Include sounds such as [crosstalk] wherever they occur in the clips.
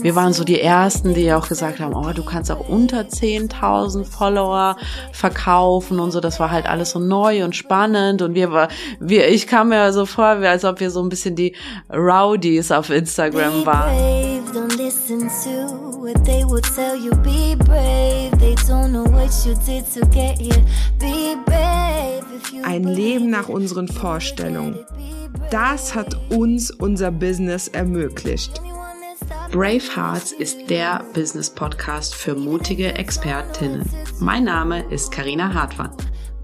Wir waren so die Ersten, die auch gesagt haben, oh, du kannst auch unter 10.000 Follower verkaufen und so. Das war halt alles so neu und spannend und wir war, wir, ich kam mir so vor, als ob wir so ein bisschen die Rowdies auf Instagram waren. Ein Leben nach unseren Vorstellungen. Das hat uns unser Business ermöglicht. Brave Hearts ist der Business Podcast für mutige Expertinnen. Mein Name ist Karina Hartmann.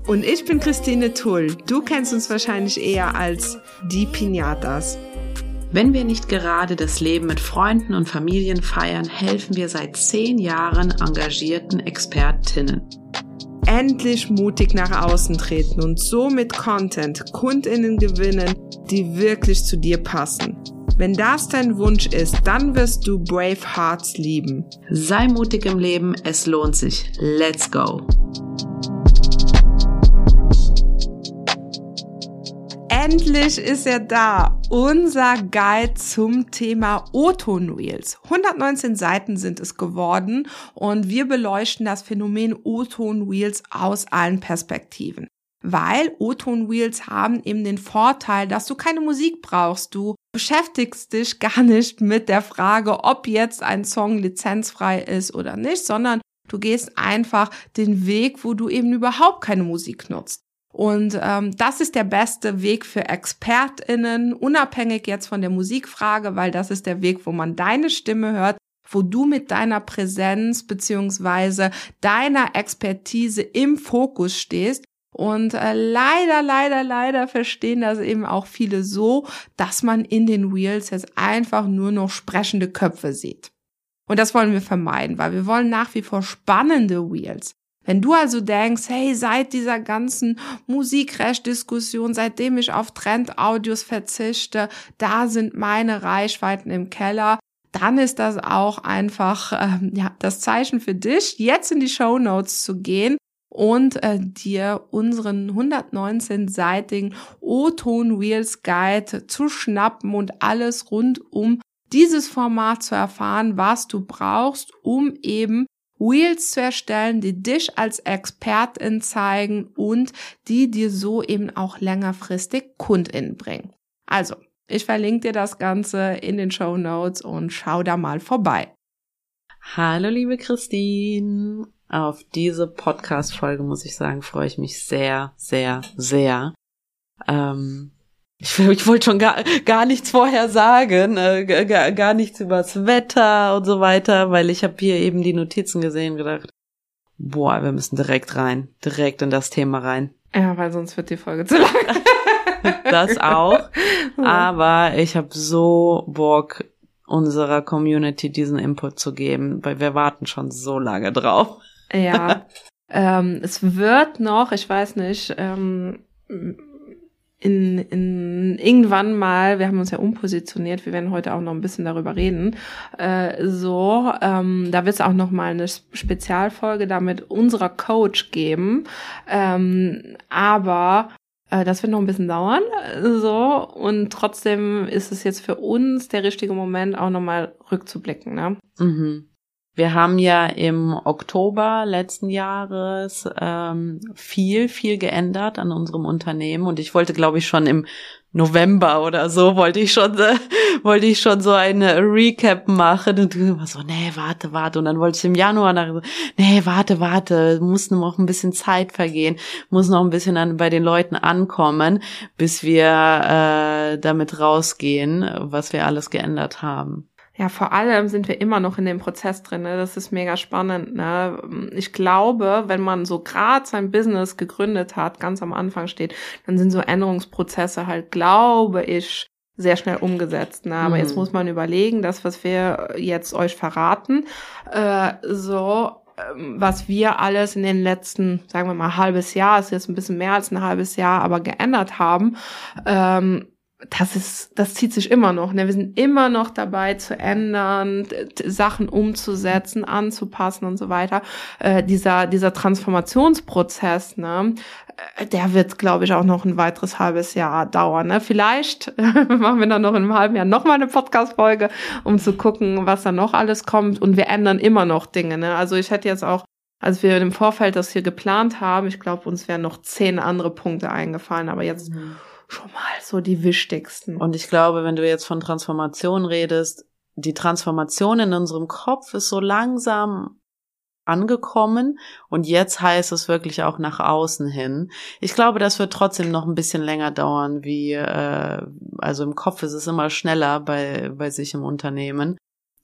Und ich bin Christine Tull. Du kennst uns wahrscheinlich eher als die Pinatas. Wenn wir nicht gerade das Leben mit Freunden und Familien feiern, helfen wir seit zehn Jahren engagierten Expertinnen endlich mutig nach außen treten und so mit Content Kundinnen gewinnen, die wirklich zu dir passen. Wenn das dein Wunsch ist, dann wirst du Brave Hearts lieben. Sei mutig im Leben, es lohnt sich. Let's go! Endlich ist er da. Unser Guide zum Thema O-Ton Reels. 119 Seiten sind es geworden und wir beleuchten das Phänomen O-Ton Reels aus allen Perspektiven. Weil O-Ton Reels haben eben den Vorteil, dass du keine Musik brauchst. Du beschäftigst dich gar nicht mit der Frage, ob jetzt ein Song lizenzfrei ist oder nicht, sondern du gehst einfach den Weg, wo du eben überhaupt keine Musik nutzt. Und ähm, das ist der beste Weg für ExpertInnen, unabhängig jetzt von der Musikfrage, weil das ist der Weg, wo man deine Stimme hört, wo du mit deiner Präsenz beziehungsweise deiner Expertise im Fokus stehst. Und äh, leider, leider, leider verstehen das eben auch viele so, dass man in den Wheels jetzt einfach nur noch sprechende Köpfe sieht. Und das wollen wir vermeiden, weil wir wollen nach wie vor spannende Wheels. Wenn du also denkst, hey, seit dieser ganzen Musikrecht-Diskussion, seitdem ich auf Trend-Audios verzichte, da sind meine Reichweiten im Keller, dann ist das auch einfach ähm, ja, das Zeichen für dich, jetzt in die Show Notes zu gehen und äh, dir unseren 119-seitigen O-Ton Wheels Guide zu schnappen und alles rund um dieses Format zu erfahren, was du brauchst, um eben Wheels zu erstellen, die dich als Expertin zeigen und die dir so eben auch längerfristig KundInnen bringen. Also, ich verlinke dir das Ganze in den Show Notes und schau da mal vorbei. Hallo, liebe Christine. Auf diese Podcast-Folge, muss ich sagen, freue ich mich sehr, sehr, sehr. Ähm, ich, ich wollte schon gar, gar nichts vorher sagen, äh, gar, gar nichts übers Wetter und so weiter, weil ich habe hier eben die Notizen gesehen und gedacht, boah, wir müssen direkt rein, direkt in das Thema rein. Ja, weil sonst wird die Folge zu lang. [laughs] das auch. [laughs] Aber ich habe so Bock, unserer Community diesen Input zu geben, weil wir warten schon so lange drauf. Ja. [laughs] ähm, es wird noch, ich weiß nicht, ähm, in, in irgendwann mal, wir haben uns ja umpositioniert, wir werden heute auch noch ein bisschen darüber reden, äh, so, ähm, da wird es auch noch mal eine Spezialfolge damit unserer Coach geben, ähm, aber äh, das wird noch ein bisschen dauern, so, und trotzdem ist es jetzt für uns der richtige Moment, auch noch mal rückzublicken, ne? Mhm. Wir haben ja im Oktober letzten Jahres ähm, viel, viel geändert an unserem Unternehmen. Und ich wollte, glaube ich, schon im November oder so wollte ich schon, äh, [laughs] wollte ich schon so eine Recap machen. Und du immer so, nee, warte, warte. Und dann wollte ich im Januar nach, nee, warte, warte, muss noch ein bisschen Zeit vergehen, muss noch ein bisschen an, bei den Leuten ankommen, bis wir äh, damit rausgehen, was wir alles geändert haben ja, vor allem sind wir immer noch in dem Prozess drin. Ne? Das ist mega spannend. Ne? Ich glaube, wenn man so gerade sein Business gegründet hat, ganz am Anfang steht, dann sind so Änderungsprozesse halt, glaube ich, sehr schnell umgesetzt. Ne? Aber mhm. jetzt muss man überlegen, das, was wir jetzt euch verraten, äh, so ähm, was wir alles in den letzten, sagen wir mal, halbes Jahr, ist jetzt ein bisschen mehr als ein halbes Jahr, aber geändert haben, ähm, das ist, das zieht sich immer noch. Ne? Wir sind immer noch dabei zu ändern, Sachen umzusetzen, anzupassen und so weiter. Äh, dieser, dieser Transformationsprozess, ne, äh, der wird, glaube ich, auch noch ein weiteres halbes Jahr dauern. Ne? Vielleicht [laughs] machen wir dann noch in einem halben Jahr nochmal eine Podcast-Folge, um zu gucken, was da noch alles kommt. Und wir ändern immer noch Dinge. Ne? Also ich hätte jetzt auch als wir im Vorfeld das hier geplant haben, ich glaube, uns wären noch zehn andere Punkte eingefallen, aber jetzt mhm schon mal so die wichtigsten. Und ich glaube, wenn du jetzt von Transformation redest, die Transformation in unserem Kopf ist so langsam angekommen und jetzt heißt es wirklich auch nach außen hin. Ich glaube, das wird trotzdem noch ein bisschen länger dauern, wie äh, also im Kopf ist es immer schneller bei bei sich im Unternehmen,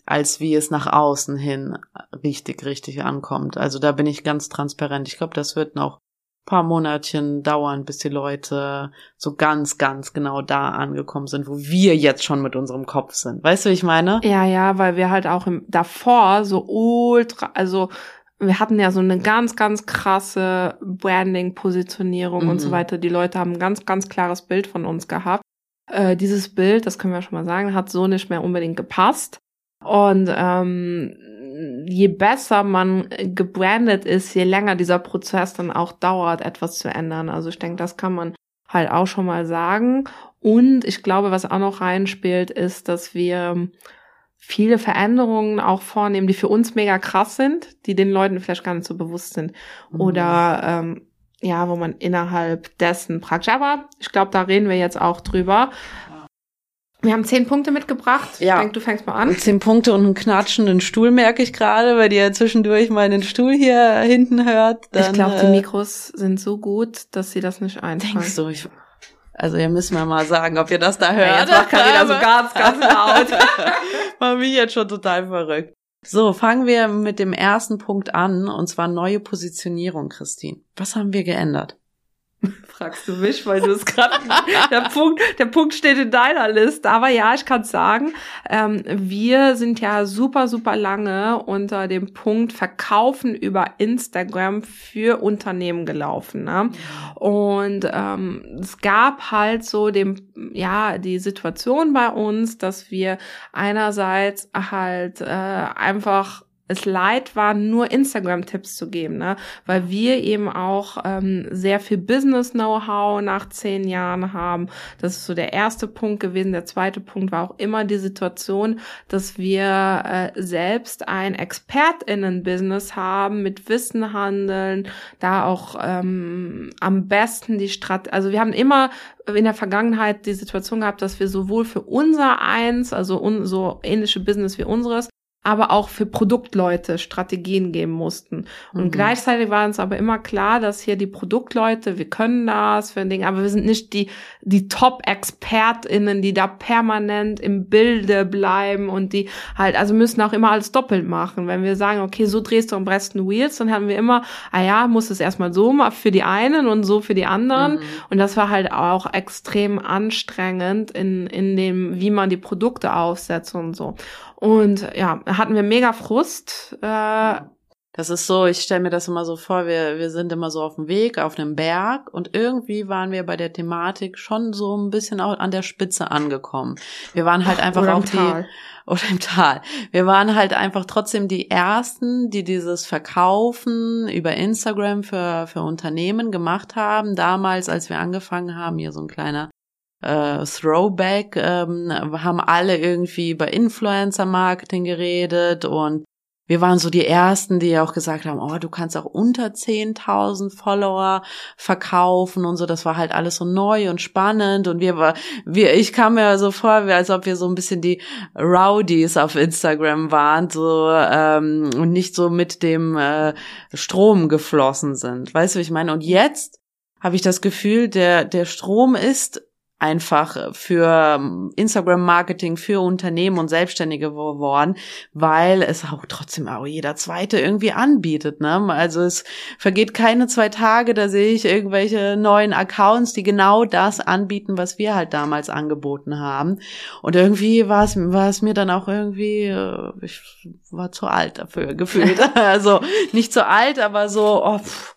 als wie es nach außen hin richtig richtig ankommt. Also da bin ich ganz transparent. Ich glaube, das wird noch paar Monatchen dauern, bis die Leute so ganz, ganz genau da angekommen sind, wo wir jetzt schon mit unserem Kopf sind. Weißt du, wie ich meine? Ja, ja, weil wir halt auch im, davor so ultra, also wir hatten ja so eine ganz, ganz krasse Branding-Positionierung mhm. und so mhm. weiter. Die Leute haben ein ganz, ganz klares Bild von uns gehabt. Äh, dieses Bild, das können wir schon mal sagen, hat so nicht mehr unbedingt gepasst. Und ähm, je besser man gebrandet ist, je länger dieser Prozess dann auch dauert, etwas zu ändern. Also ich denke, das kann man halt auch schon mal sagen. Und ich glaube, was auch noch reinspielt, ist, dass wir viele Veränderungen auch vornehmen, die für uns mega krass sind, die den Leuten vielleicht gar nicht so bewusst sind. Mhm. Oder ähm, ja, wo man innerhalb dessen praktisch. Aber ich glaube, da reden wir jetzt auch drüber. Wir haben zehn Punkte mitgebracht. Ja. Ich denke, du fängst mal an. Zehn Punkte und einen knatschenden Stuhl merke ich gerade, weil ihr zwischendurch meinen Stuhl hier hinten hört. Dann, ich glaube, die äh, Mikros sind so gut, dass sie das nicht einfangen. Denkst du, ich, also ihr müsst mir mal sagen, ob ihr das da hört. Ja, jetzt macht wieder so ganz, ganz laut. [laughs] War mich jetzt schon total verrückt. So, fangen wir mit dem ersten Punkt an, und zwar neue Positionierung, Christine. Was haben wir geändert? Fragst du mich, weil du es gerade [laughs] der Punkt, der Punkt steht in deiner Liste. Aber ja, ich kann sagen, ähm, wir sind ja super, super lange unter dem Punkt Verkaufen über Instagram für Unternehmen gelaufen. Ne? Und ähm, es gab halt so dem, ja, die Situation bei uns, dass wir einerseits halt äh, einfach es leid war, nur Instagram-Tipps zu geben, ne? weil wir eben auch ähm, sehr viel Business-Know-how nach zehn Jahren haben. Das ist so der erste Punkt gewesen. Der zweite Punkt war auch immer die Situation, dass wir äh, selbst ein ExpertInnen-Business haben, mit Wissen handeln, da auch ähm, am besten die Strategie, also wir haben immer in der Vergangenheit die Situation gehabt, dass wir sowohl für unser eins, also un so ähnliche Business wie unseres, aber auch für Produktleute Strategien geben mussten. Und mhm. gleichzeitig war uns aber immer klar, dass hier die Produktleute, wir können das für ein Ding, aber wir sind nicht die, die Top-ExpertInnen, die da permanent im Bilde bleiben und die halt, also müssen auch immer alles doppelt machen. Wenn wir sagen, okay, so drehst du am besten Wheels, dann haben wir immer, ah ja, muss es erstmal so mal für die einen und so für die anderen. Mhm. Und das war halt auch extrem anstrengend in, in dem, wie man die Produkte aufsetzt und so. Und ja, hatten wir mega Frust. Äh, das ist so, ich stelle mir das immer so vor, wir, wir sind immer so auf dem Weg, auf einem Berg und irgendwie waren wir bei der Thematik schon so ein bisschen auch an der Spitze angekommen. Wir waren halt einfach auf die oder im Tal. Wir waren halt einfach trotzdem die ersten, die dieses Verkaufen über Instagram für, für Unternehmen gemacht haben. Damals, als wir angefangen haben, hier so ein kleiner äh, Throwback, ähm, haben alle irgendwie über Influencer-Marketing geredet und wir waren so die ersten, die auch gesagt haben, oh, du kannst auch unter 10.000 Follower verkaufen und so. Das war halt alles so neu und spannend und wir war, wir, ich kam mir so vor, als ob wir so ein bisschen die Rowdies auf Instagram waren, so ähm, und nicht so mit dem äh, Strom geflossen sind. Weißt du, wie ich meine? Und jetzt habe ich das Gefühl, der der Strom ist einfach für ähm, Instagram-Marketing für Unternehmen und Selbstständige geworden, weil es auch trotzdem auch jeder Zweite irgendwie anbietet. Ne? Also es vergeht keine zwei Tage, da sehe ich irgendwelche neuen Accounts, die genau das anbieten, was wir halt damals angeboten haben. Und irgendwie war es, war es mir dann auch irgendwie, äh, ich war zu alt dafür [laughs] gefühlt. also nicht zu alt, aber so, oh, pff,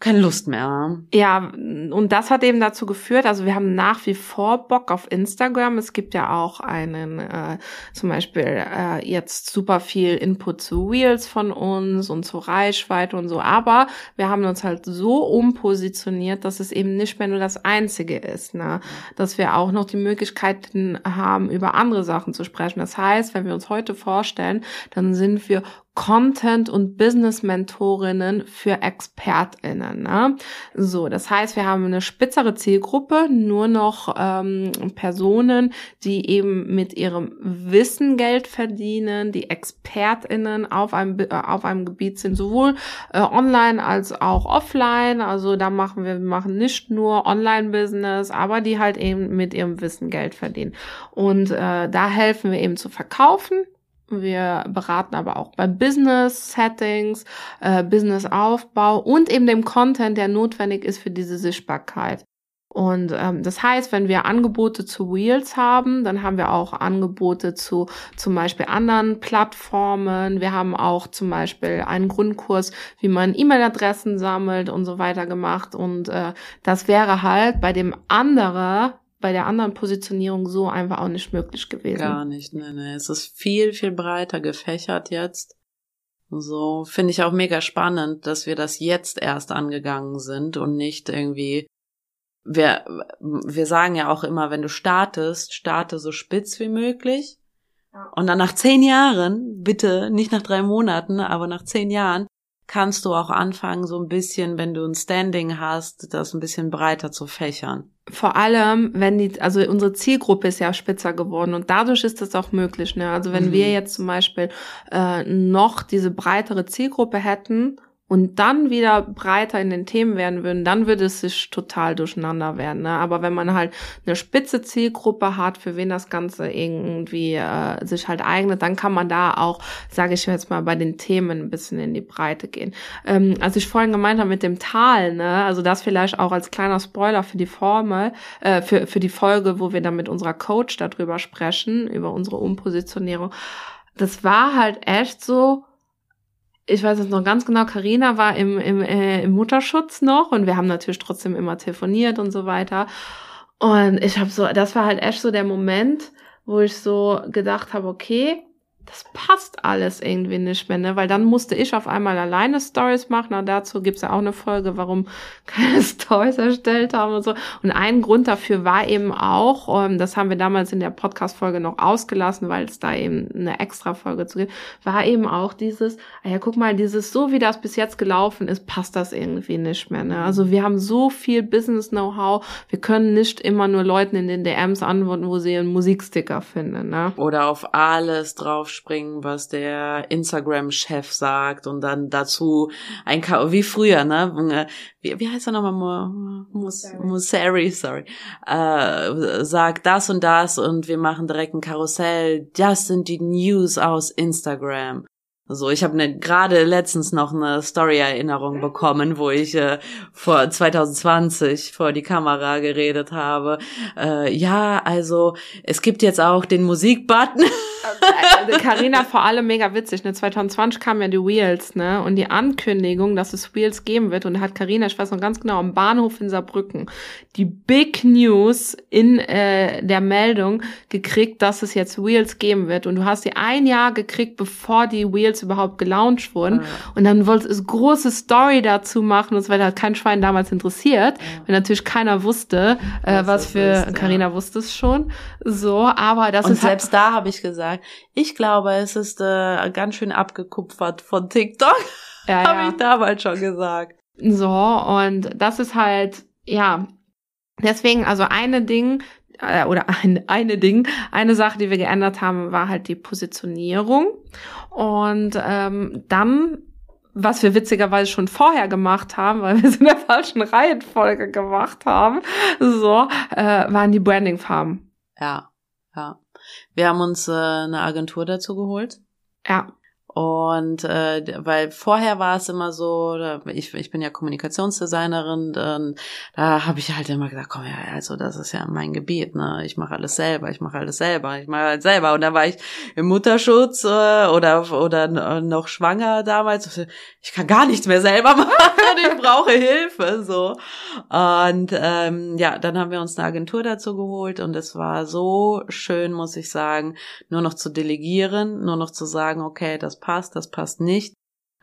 keine Lust mehr. Ja, und das hat eben dazu geführt, also wir haben nach wie vor Bock auf Instagram. Es gibt ja auch einen, äh, zum Beispiel äh, jetzt super viel Input zu Wheels von uns und zu Reichweite und so, aber wir haben uns halt so umpositioniert, dass es eben nicht mehr nur das Einzige ist, ne? dass wir auch noch die Möglichkeiten haben, über andere Sachen zu sprechen. Das heißt, wenn wir uns heute vorstellen, dann sind wir Content- und Business-Mentorinnen für ExpertInnen. Ne? So, das heißt, wir haben eine spitzere Zielgruppe, nur noch ähm, Personen, die eben mit ihrem Wissen Geld verdienen, die ExpertInnen auf einem, äh, auf einem Gebiet sind, sowohl äh, online als auch offline. Also da machen wir, wir machen nicht nur Online-Business, aber die halt eben mit ihrem Wissen Geld verdienen. Und äh, da helfen wir eben zu verkaufen wir beraten aber auch bei Business-Settings, äh, Business-Aufbau und eben dem Content, der notwendig ist für diese Sichtbarkeit. Und ähm, das heißt, wenn wir Angebote zu Wheels haben, dann haben wir auch Angebote zu zum Beispiel anderen Plattformen. Wir haben auch zum Beispiel einen Grundkurs, wie man E-Mail-Adressen sammelt und so weiter gemacht. Und äh, das wäre halt bei dem anderen bei der anderen Positionierung so einfach auch nicht möglich gewesen. Gar nicht, ne, ne. Es ist viel, viel breiter gefächert jetzt. So finde ich auch mega spannend, dass wir das jetzt erst angegangen sind und nicht irgendwie. Wir, wir sagen ja auch immer, wenn du startest, starte so spitz wie möglich. Und dann nach zehn Jahren, bitte nicht nach drei Monaten, aber nach zehn Jahren, kannst du auch anfangen, so ein bisschen, wenn du ein Standing hast, das ein bisschen breiter zu fächern. Vor allem, wenn die, also unsere Zielgruppe ist ja spitzer geworden und dadurch ist das auch möglich. Ne? Also wenn mhm. wir jetzt zum Beispiel äh, noch diese breitere Zielgruppe hätten, und dann wieder breiter in den Themen werden würden, dann würde es sich total durcheinander werden. Ne? Aber wenn man halt eine spitze Zielgruppe hat, für wen das Ganze irgendwie äh, sich halt eignet, dann kann man da auch, sage ich jetzt mal, bei den Themen ein bisschen in die Breite gehen. Ähm, als ich vorhin gemeint habe mit dem Tal, ne, also das vielleicht auch als kleiner Spoiler für die Formel, äh, für, für die Folge, wo wir dann mit unserer Coach darüber sprechen, über unsere Umpositionierung. Das war halt echt so, ich weiß es noch ganz genau, Karina war im, im, äh, im Mutterschutz noch und wir haben natürlich trotzdem immer telefoniert und so weiter. Und ich habe so, das war halt echt so der Moment, wo ich so gedacht habe, okay, das passt alles irgendwie nicht mehr, ne? Weil dann musste ich auf einmal alleine Stories machen. Und dazu gibt's ja auch eine Folge, warum [laughs] keine Stories erstellt haben und so. Und ein Grund dafür war eben auch, ähm, das haben wir damals in der Podcast-Folge noch ausgelassen, weil es da eben eine extra Folge zu gibt, war eben auch dieses, ah ja, guck mal, dieses, so wie das bis jetzt gelaufen ist, passt das irgendwie nicht mehr. Ne? Also wir haben so viel Business-Know-how, wir können nicht immer nur Leuten in den DMs antworten, wo sie einen Musiksticker finden. Ne? Oder auf alles drauf springen, was der Instagram-Chef sagt und dann dazu ein K wie früher, ne? Wie, wie heißt er nochmal? Musari, sorry. Äh, sagt das und das und wir machen direkt ein Karussell. Das sind die News aus Instagram. So, ich habe ne, gerade letztens noch eine Story-Erinnerung bekommen, wo ich äh, vor 2020 vor die Kamera geredet habe. Äh, ja, also es gibt jetzt auch den Musikbutton. [laughs] Carina vor allem mega witzig. Ne? 2020 kamen ja die Wheels, ne? Und die Ankündigung, dass es Wheels geben wird. Und da hat Carina, ich weiß noch ganz genau, am Bahnhof in Saarbrücken die Big News in äh, der Meldung gekriegt, dass es jetzt Wheels geben wird. Und du hast sie ein Jahr gekriegt, bevor die Wheels überhaupt gelauncht wurden. Ja. Und dann wolltest du große Story dazu machen. Und es war halt kein Schwein damals interessiert, ja. weil natürlich keiner wusste, äh, was für Carina ja. wusste es schon. So, aber das und ist halt selbst halt, da habe ich gesagt, ich glaube, es ist äh, ganz schön abgekupfert von TikTok. Ja, [laughs] habe ja. ich damals schon gesagt. So, und das ist halt, ja, deswegen, also eine Ding, äh, oder ein, eine Ding, eine Sache, die wir geändert haben, war halt die Positionierung. Und ähm, dann was wir witzigerweise schon vorher gemacht haben, weil wir es in der falschen Reihenfolge gemacht haben, so, äh, waren die Branding-Farben. Ja, ja. Wir haben uns äh, eine Agentur dazu geholt. Ja. Und äh, weil vorher war es immer so, ich, ich bin ja Kommunikationsdesignerin, dann, da habe ich halt immer gesagt, komm ja, also das ist ja mein Gebiet, ne? Ich mache alles selber, ich mache alles selber, ich mache alles selber. Und da war ich im Mutterschutz äh, oder oder noch schwanger damals. Ich kann gar nichts mehr selber [laughs] machen, ich brauche Hilfe. so. Und ähm, ja, dann haben wir uns eine Agentur dazu geholt und es war so schön, muss ich sagen, nur noch zu delegieren, nur noch zu sagen, okay, das passt, das passt nicht.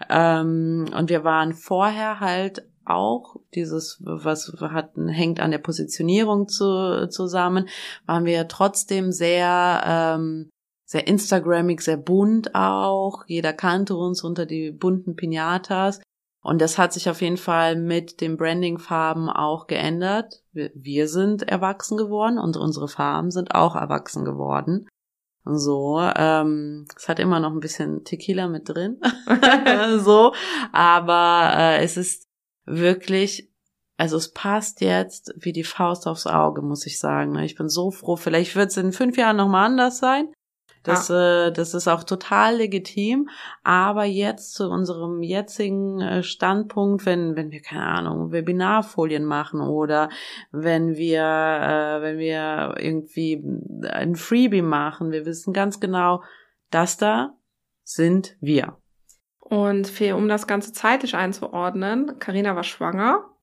Ähm, und wir waren vorher halt auch dieses, was hatten, hängt an der Positionierung zu, zusammen, waren wir trotzdem sehr, ähm, sehr Instagrammig, sehr bunt auch. Jeder kannte uns unter die bunten Pinatas. Und das hat sich auf jeden Fall mit den Branding-Farben auch geändert. Wir, wir sind erwachsen geworden und unsere Farben sind auch erwachsen geworden. So, ähm, es hat immer noch ein bisschen Tequila mit drin. [laughs] so, aber äh, es ist wirklich, also es passt jetzt wie die Faust aufs Auge, muss ich sagen. Ich bin so froh. Vielleicht wird es in fünf Jahren nochmal anders sein. Das, ah. äh, das ist auch total legitim. Aber jetzt zu unserem jetzigen äh, Standpunkt, wenn, wenn wir, keine Ahnung, Webinarfolien machen oder wenn wir, äh, wenn wir irgendwie ein Freebie machen, wir wissen ganz genau, das da sind wir. Und für, um das Ganze zeitlich einzuordnen, Karina war schwanger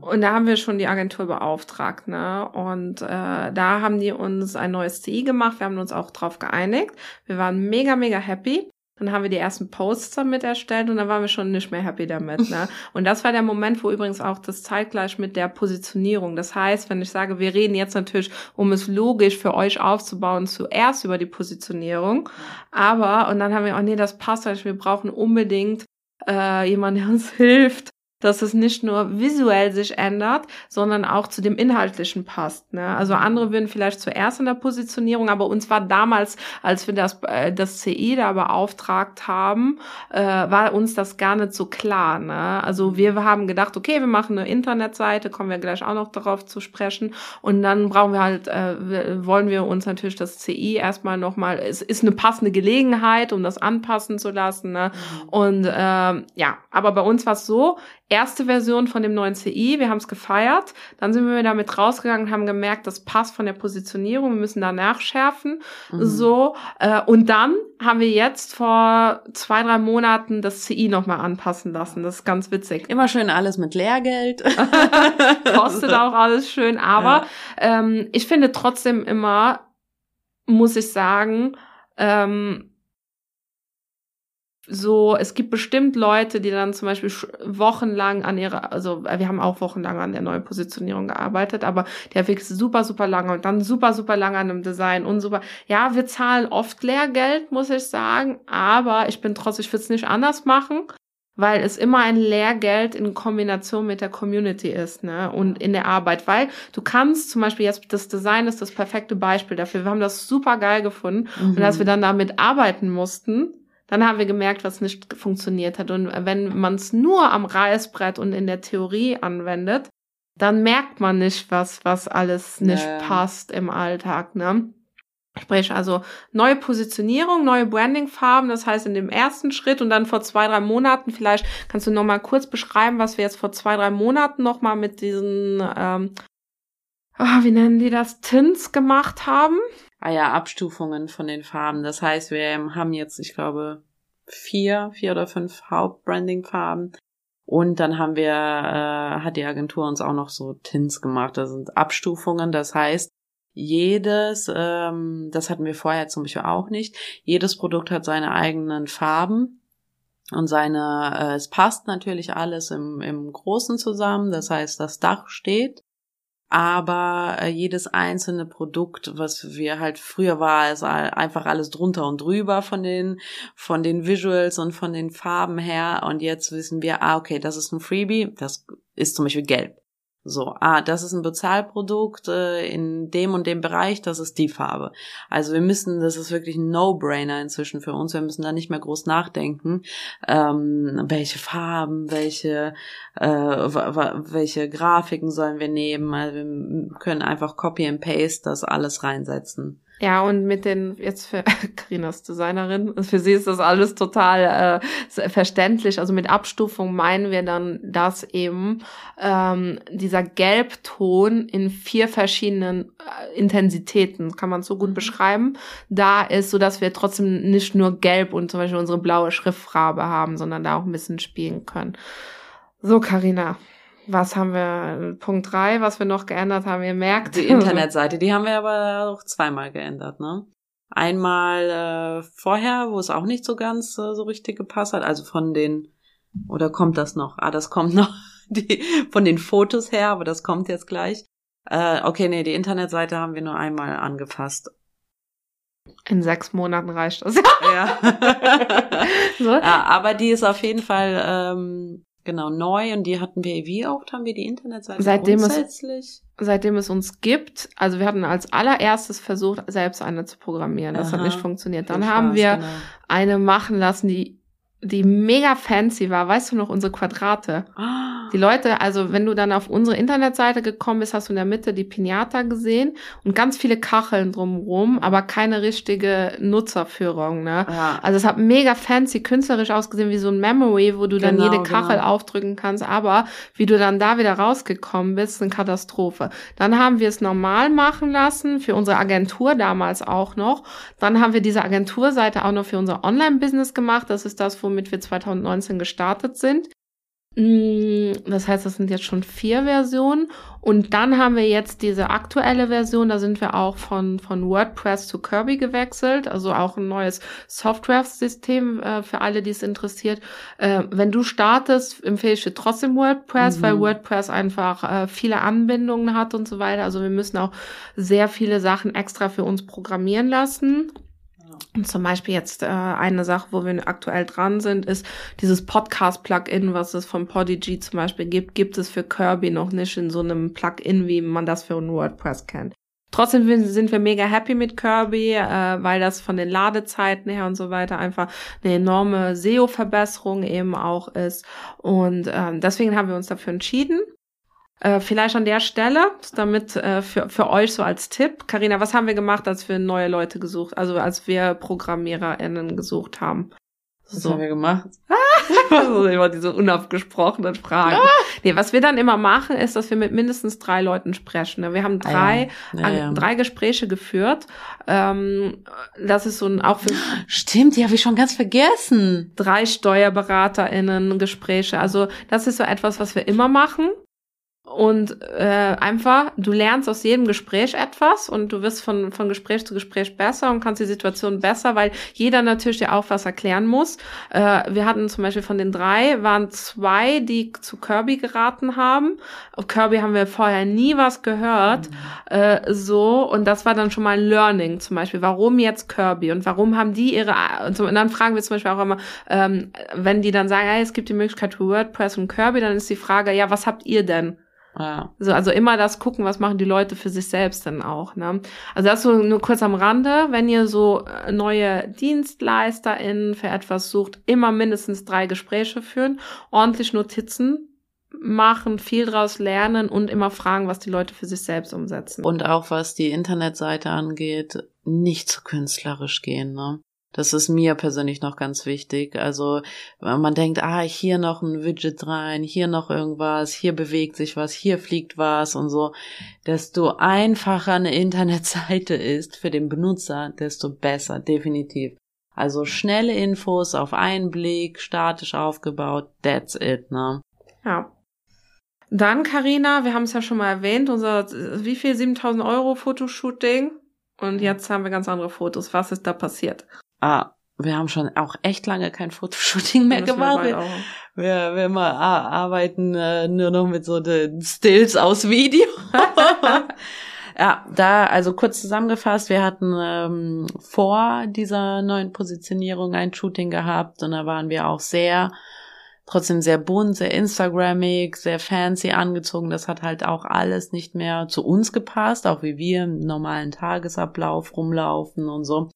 und da haben wir schon die Agentur beauftragt, ne? Und äh, da haben die uns ein neues CI gemacht. Wir haben uns auch drauf geeinigt. Wir waren mega, mega happy. Dann haben wir die ersten Posts damit erstellt und dann waren wir schon nicht mehr happy damit. Ne? [laughs] Und das war der Moment, wo übrigens auch das zeitgleich mit der Positionierung. Das heißt, wenn ich sage, wir reden jetzt natürlich, um es logisch für euch aufzubauen, zuerst über die Positionierung. Aber, und dann haben wir, oh nee, das passt, also wir brauchen unbedingt äh, jemand, der uns [laughs] hilft, dass es nicht nur visuell sich ändert, sondern auch zu dem Inhaltlichen passt. Ne? Also andere würden vielleicht zuerst in der Positionierung, aber uns war damals, als wir das, äh, das CI da beauftragt haben, äh, war uns das gar nicht so klar. Ne? Also wir haben gedacht, okay, wir machen eine Internetseite, kommen wir gleich auch noch darauf zu sprechen. Und dann brauchen wir halt, äh, wollen wir uns natürlich das CI erstmal nochmal, es ist eine passende Gelegenheit, um das anpassen zu lassen. Ne? Mhm. Und äh, ja, aber bei uns war es so, erste Version von dem neuen CI, wir haben es gefeiert, dann sind wir damit rausgegangen und haben gemerkt, das passt von der Positionierung, wir müssen da nachschärfen, mhm. so, äh, und dann haben wir jetzt vor zwei, drei Monaten das CI nochmal anpassen lassen, das ist ganz witzig. Immer schön alles mit Lehrgeld. [laughs] [laughs] Kostet auch alles schön, aber ja. ähm, ich finde trotzdem immer, muss ich sagen, ähm, so, es gibt bestimmt Leute, die dann zum Beispiel wochenlang an ihrer, also wir haben auch wochenlang an der neuen Positionierung gearbeitet, aber der Weg ist super, super lange und dann super, super lange an einem Design und super. Ja, wir zahlen oft Lehrgeld, muss ich sagen, aber ich bin trotzdem, ich würde es nicht anders machen, weil es immer ein Lehrgeld in Kombination mit der Community ist, ne, und in der Arbeit, weil du kannst zum Beispiel jetzt, das Design ist das perfekte Beispiel dafür. Wir haben das super geil gefunden mhm. und als wir dann damit arbeiten mussten, dann haben wir gemerkt, was nicht funktioniert hat. Und wenn man es nur am Reißbrett und in der Theorie anwendet, dann merkt man nicht, was, was alles nicht ja. passt im Alltag, ne? Sprich, also neue Positionierung, neue Brandingfarben, das heißt in dem ersten Schritt und dann vor zwei, drei Monaten, vielleicht kannst du noch mal kurz beschreiben, was wir jetzt vor zwei, drei Monaten noch mal mit diesen, ähm, oh, wie nennen die das, Tints gemacht haben? Ah ja, Abstufungen von den Farben. Das heißt, wir haben jetzt, ich glaube, vier, vier oder fünf Hauptbranding-Farben. Und dann haben wir, äh, hat die Agentur uns auch noch so Tints gemacht. Das sind Abstufungen. Das heißt, jedes, ähm, das hatten wir vorher zum Beispiel auch nicht, jedes Produkt hat seine eigenen Farben und seine, äh, es passt natürlich alles im, im Großen zusammen. Das heißt, das Dach steht aber äh, jedes einzelne Produkt, was wir halt früher war, ist einfach alles drunter und drüber von den von den Visuals und von den Farben her und jetzt wissen wir, ah okay, das ist ein Freebie, das ist zum Beispiel gelb. So, ah, das ist ein Bezahlprodukt äh, in dem und dem Bereich, das ist die Farbe. Also wir müssen, das ist wirklich ein No-Brainer inzwischen für uns. Wir müssen da nicht mehr groß nachdenken, ähm, welche Farben, welche, äh, welche Grafiken sollen wir nehmen. Also wir können einfach Copy and Paste das alles reinsetzen. Ja, und mit den, jetzt für [laughs] Karinas Designerin, für sie ist das alles total äh, verständlich. Also mit Abstufung meinen wir dann, dass eben ähm, dieser Gelbton in vier verschiedenen äh, Intensitäten, kann man so gut mhm. beschreiben, da ist, so dass wir trotzdem nicht nur gelb und zum Beispiel unsere blaue Schriftfarbe haben, sondern da auch ein bisschen spielen können. So, Karina, was haben wir? Punkt drei, was wir noch geändert haben, ihr merkt. Die Internetseite, die haben wir aber auch zweimal geändert, ne? Einmal äh, vorher, wo es auch nicht so ganz äh, so richtig gepasst hat, also von den, oder kommt das noch? Ah, das kommt [laughs] noch die, von den Fotos her, aber das kommt jetzt gleich. Äh, okay, nee, die Internetseite haben wir nur einmal angefasst. In sechs Monaten reicht das. ja. [laughs] so. ja aber die ist auf jeden Fall ähm, Genau, neu und die hatten wir, wie oft haben wir die Internetseite seitdem grundsätzlich? Es, seitdem es uns gibt, also wir hatten als allererstes versucht, selbst eine zu programmieren. Das Aha, hat nicht funktioniert. Dann haben Spaß, wir genau. eine machen lassen, die die mega fancy war. Weißt du noch unsere Quadrate? Die Leute, also wenn du dann auf unsere Internetseite gekommen bist, hast du in der Mitte die Pinata gesehen und ganz viele Kacheln drumherum, aber keine richtige Nutzerführung. Ne? Ja. Also es hat mega fancy, künstlerisch ausgesehen wie so ein Memory, wo du genau, dann jede Kachel genau. aufdrücken kannst. Aber wie du dann da wieder rausgekommen bist, eine Katastrophe. Dann haben wir es normal machen lassen für unsere Agentur damals auch noch. Dann haben wir diese Agenturseite auch noch für unser Online-Business gemacht. Das ist das, wo womit wir 2019 gestartet sind. Mm, das heißt, das sind jetzt schon vier Versionen. Und dann haben wir jetzt diese aktuelle Version, da sind wir auch von, von WordPress zu Kirby gewechselt, also auch ein neues Software-System äh, für alle, die es interessiert. Äh, wenn du startest, empfehle ich dir trotzdem WordPress, mhm. weil WordPress einfach äh, viele Anbindungen hat und so weiter. Also wir müssen auch sehr viele Sachen extra für uns programmieren lassen. Und zum Beispiel jetzt äh, eine Sache, wo wir aktuell dran sind, ist dieses Podcast-Plugin, was es von Podigy zum Beispiel gibt, gibt es für Kirby noch nicht in so einem Plugin, wie man das für ein WordPress kennt. Trotzdem sind wir mega happy mit Kirby, äh, weil das von den Ladezeiten her und so weiter einfach eine enorme SEO-Verbesserung eben auch ist. Und äh, deswegen haben wir uns dafür entschieden. Äh, vielleicht an der Stelle, damit äh, für, für euch so als Tipp. Karina, was haben wir gemacht, als wir neue Leute gesucht, also als wir ProgrammiererInnen gesucht haben? Was haben wir gemacht? [laughs] also immer diese unabgesprochenen Fragen. Ah! Nee, was wir dann immer machen, ist, dass wir mit mindestens drei Leuten sprechen. Wir haben drei, ah, ja. Ja, ja. drei Gespräche geführt. Ähm, das ist so ein auch für Stimmt, die habe ich schon ganz vergessen. Drei SteuerberaterInnen Gespräche. Also das ist so etwas, was wir immer machen und äh, einfach, du lernst aus jedem Gespräch etwas und du wirst von, von Gespräch zu Gespräch besser und kannst die Situation besser, weil jeder natürlich dir auch was erklären muss. Äh, wir hatten zum Beispiel von den drei, waren zwei, die zu Kirby geraten haben. Auf Kirby haben wir vorher nie was gehört. Mhm. Äh, so, und das war dann schon mal ein Learning zum Beispiel. Warum jetzt Kirby und warum haben die ihre, und dann fragen wir zum Beispiel auch immer, ähm, wenn die dann sagen, hey, es gibt die Möglichkeit für WordPress und Kirby, dann ist die Frage, ja, was habt ihr denn? Ja. So, also immer das gucken, was machen die Leute für sich selbst dann auch. Ne? Also das so nur kurz am Rande, wenn ihr so äh, neue DienstleisterInnen für etwas sucht, immer mindestens drei Gespräche führen, ordentlich Notizen machen, viel draus lernen und immer fragen, was die Leute für sich selbst umsetzen. Und auch was die Internetseite angeht, nicht zu künstlerisch gehen, ne? Das ist mir persönlich noch ganz wichtig. Also man denkt, ah, hier noch ein Widget rein, hier noch irgendwas, hier bewegt sich was, hier fliegt was und so. Desto einfacher eine [laughs] Internetseite ist für den Benutzer, desto besser, definitiv. Also schnelle Infos auf einen Blick, statisch aufgebaut, that's it, ne? Ja. Dann, Karina, wir haben es ja schon mal erwähnt, unser, wie viel, 7000 Euro Fotoshooting. Und jetzt haben wir ganz andere Fotos. Was ist da passiert? Ah, wir haben schon auch echt lange kein Fotoshooting mehr gemacht. Wir, wir, wir mal arbeiten äh, nur noch mit so den Stills aus Video. [laughs] ja, da, also kurz zusammengefasst, wir hatten ähm, vor dieser neuen Positionierung ein Shooting gehabt und da waren wir auch sehr, trotzdem sehr bunt, sehr Instagrammig, sehr fancy angezogen. Das hat halt auch alles nicht mehr zu uns gepasst, auch wie wir im normalen Tagesablauf rumlaufen und so.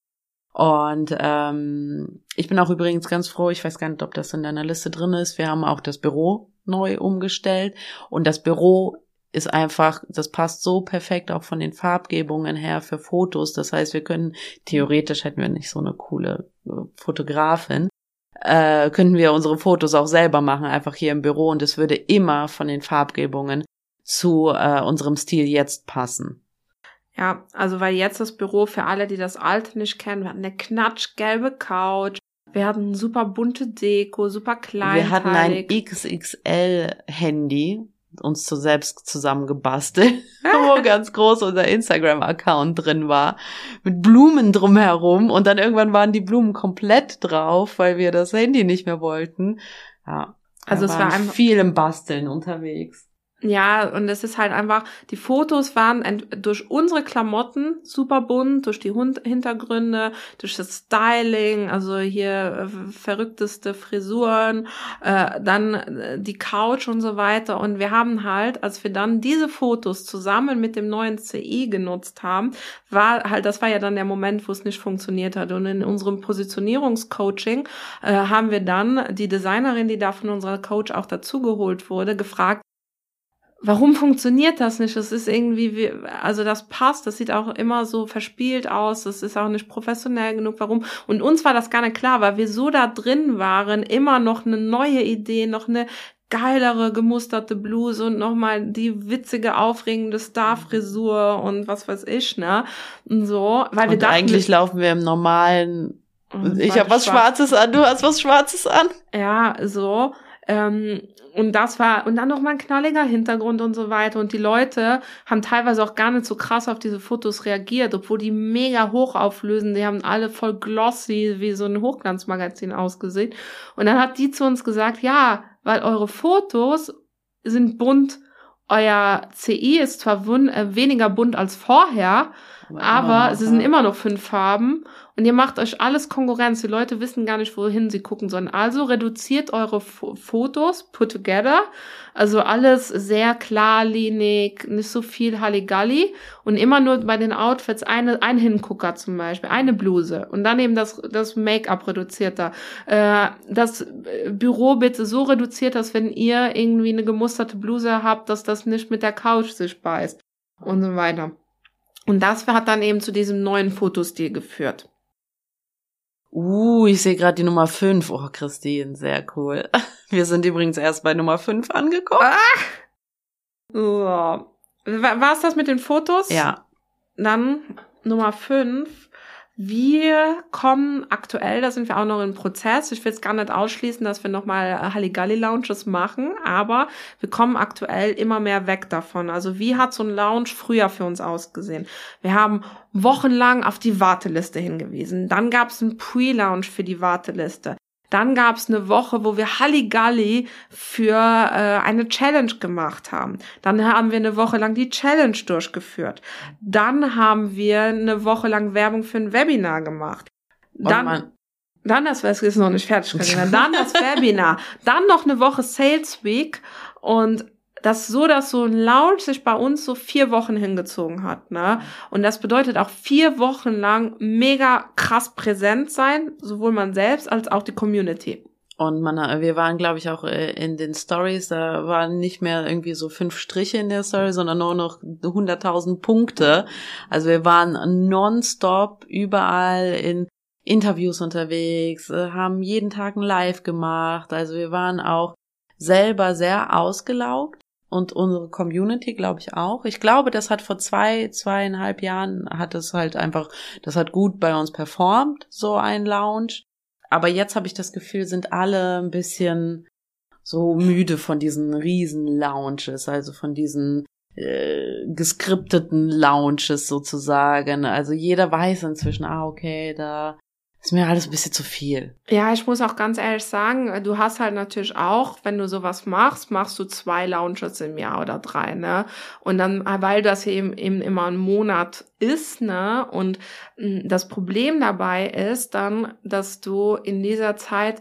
Und ähm, ich bin auch übrigens ganz froh, ich weiß gar nicht, ob das in deiner Liste drin ist, wir haben auch das Büro neu umgestellt und das Büro ist einfach, das passt so perfekt auch von den Farbgebungen her für Fotos. Das heißt, wir können, theoretisch hätten wir nicht so eine coole äh, Fotografin, äh, könnten wir unsere Fotos auch selber machen, einfach hier im Büro und es würde immer von den Farbgebungen zu äh, unserem Stil jetzt passen. Ja, also weil jetzt das Büro für alle, die das alte nicht kennen, wir hatten eine knatschgelbe Couch, wir hatten super bunte Deko, super klein. Wir hatten ein XXL-Handy, uns zu selbst zusammengebastelt, [laughs] wo ganz groß unser Instagram-Account drin war, mit Blumen drumherum und dann irgendwann waren die Blumen komplett drauf, weil wir das Handy nicht mehr wollten. Ja, also es war viel im Basteln unterwegs. Ja, und es ist halt einfach, die Fotos waren durch unsere Klamotten super bunt, durch die Hintergründe, durch das Styling, also hier äh, verrückteste Frisuren, äh, dann äh, die Couch und so weiter. Und wir haben halt, als wir dann diese Fotos zusammen mit dem neuen CI genutzt haben, war halt, das war ja dann der Moment, wo es nicht funktioniert hat. Und in unserem Positionierungscoaching äh, haben wir dann die Designerin, die da von unserer Coach auch dazugeholt wurde, gefragt, warum funktioniert das nicht? Das ist irgendwie, also das passt, das sieht auch immer so verspielt aus, das ist auch nicht professionell genug. Warum? Und uns war das gar nicht klar, weil wir so da drin waren, immer noch eine neue Idee, noch eine geilere gemusterte Bluse und nochmal die witzige, aufregende Starfrisur und was weiß ich, ne? Und so, weil und wir dachten, eigentlich laufen wir im normalen ich habe was Schwarzes an, du hast was Schwarzes an. Ja, so. Ähm, und das war, und dann noch mal ein knalliger Hintergrund und so weiter. Und die Leute haben teilweise auch gar nicht so krass auf diese Fotos reagiert, obwohl die mega hoch auflösen. Die haben alle voll glossy, wie so ein Hochglanzmagazin ausgesehen. Und dann hat die zu uns gesagt, ja, weil eure Fotos sind bunt, euer CI ist zwar äh, weniger bunt als vorher, aber, aber sie sind immer noch fünf Farben und ihr macht euch alles Konkurrenz. Die Leute wissen gar nicht, wohin sie gucken sollen. Also reduziert eure F Fotos, put together. Also alles sehr klarlinig, nicht so viel Halligalli und immer nur bei den Outfits eine, ein Hingucker zum Beispiel, eine Bluse und dann eben das, das Make-up reduzierter. Äh, das Büro bitte so reduziert, dass wenn ihr irgendwie eine gemusterte Bluse habt, dass das nicht mit der Couch sich beißt und so weiter. Und das hat dann eben zu diesem neuen Fotostil geführt. Uh, ich sehe gerade die Nummer 5. Oh, Christine, sehr cool. [laughs] Wir sind übrigens erst bei Nummer 5 angekommen. Ah! So. War es das mit den Fotos? Ja. Dann Nummer 5 wir kommen aktuell, da sind wir auch noch im Prozess. Ich will es gar nicht ausschließen, dass wir nochmal Halligalli-Lounges machen, aber wir kommen aktuell immer mehr weg davon. Also wie hat so ein Lounge früher für uns ausgesehen? Wir haben wochenlang auf die Warteliste hingewiesen. Dann gab es einen Pre-Lounge für die Warteliste. Dann gab es eine Woche, wo wir Halligalli für äh, eine Challenge gemacht haben. Dann haben wir eine Woche lang die Challenge durchgeführt. Dann haben wir eine Woche lang Werbung für ein Webinar gemacht. Dann, dann das ist noch nicht fertig, Dann das [laughs] Webinar. Dann noch eine Woche Sales Week und das so, dass so ein Lounge sich bei uns so vier Wochen hingezogen hat, ne? Und das bedeutet auch vier Wochen lang mega krass präsent sein, sowohl man selbst als auch die Community. Und man, wir waren, glaube ich, auch äh, in den Stories, da waren nicht mehr irgendwie so fünf Striche in der Story, sondern nur noch 100.000 Punkte. Also wir waren nonstop überall in Interviews unterwegs, äh, haben jeden Tag ein Live gemacht. Also wir waren auch selber sehr ausgelaugt und unsere Community, glaube ich, auch. Ich glaube, das hat vor zwei, zweieinhalb Jahren hat es halt einfach, das hat gut bei uns performt, so ein Lounge. Aber jetzt habe ich das Gefühl, sind alle ein bisschen so müde von diesen riesen Lounges, also von diesen äh, geskripteten Lounges sozusagen. Also jeder weiß inzwischen, ah, okay, da ist mir alles ein bisschen zu viel. Ja, ich muss auch ganz ehrlich sagen, du hast halt natürlich auch, wenn du sowas machst, machst du zwei Launches im Jahr oder drei, ne? Und dann, weil das eben, eben immer ein Monat ist, ne? Und hm, das Problem dabei ist dann, dass du in dieser Zeit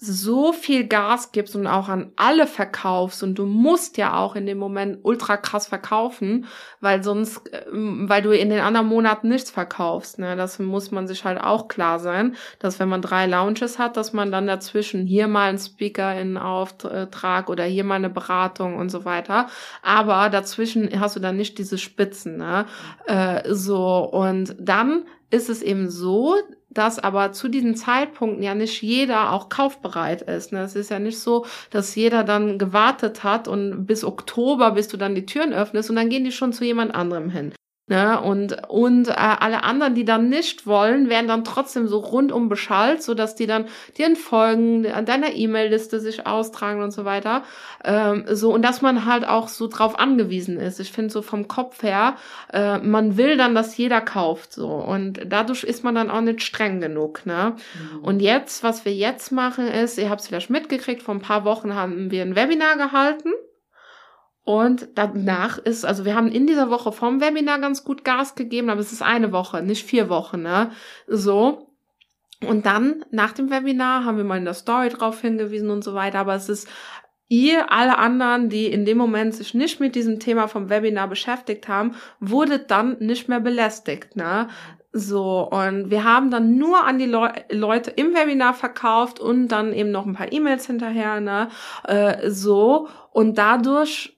so viel Gas gibst und auch an alle verkaufst und du musst ja auch in dem Moment ultra krass verkaufen, weil sonst, ähm, weil du in den anderen Monaten nichts verkaufst. Ne? Das muss man sich halt auch klar sein, dass wenn man drei Launches hat, dass man dann dazwischen hier mal einen Speaker in Auftrag oder hier mal eine Beratung und so weiter. Aber dazwischen hast du dann nicht diese Spitzen. Ne? Äh, so und dann ist es eben so, dass aber zu diesen Zeitpunkten ja nicht jeder auch kaufbereit ist. Ne? Es ist ja nicht so, dass jeder dann gewartet hat und bis Oktober, bis du dann die Türen öffnest und dann gehen die schon zu jemand anderem hin. Ne? Und, und äh, alle anderen, die dann nicht wollen, werden dann trotzdem so rundum beschallt, so dass die dann dir entfolgen, an deiner E-Mail-Liste sich austragen und so weiter. Ähm, so, und dass man halt auch so drauf angewiesen ist. Ich finde so vom Kopf her, äh, man will dann, dass jeder kauft. so Und dadurch ist man dann auch nicht streng genug. Ne? Mhm. Und jetzt, was wir jetzt machen, ist, ihr habt es vielleicht mitgekriegt, vor ein paar Wochen haben wir ein Webinar gehalten. Und danach ist, also wir haben in dieser Woche vom Webinar ganz gut Gas gegeben, aber es ist eine Woche, nicht vier Wochen, ne? So. Und dann, nach dem Webinar, haben wir mal in der Story drauf hingewiesen und so weiter, aber es ist ihr, alle anderen, die in dem Moment sich nicht mit diesem Thema vom Webinar beschäftigt haben, wurde dann nicht mehr belästigt, ne? So, und wir haben dann nur an die Le Leute im Webinar verkauft und dann eben noch ein paar E-Mails hinterher, ne? Äh, so, und dadurch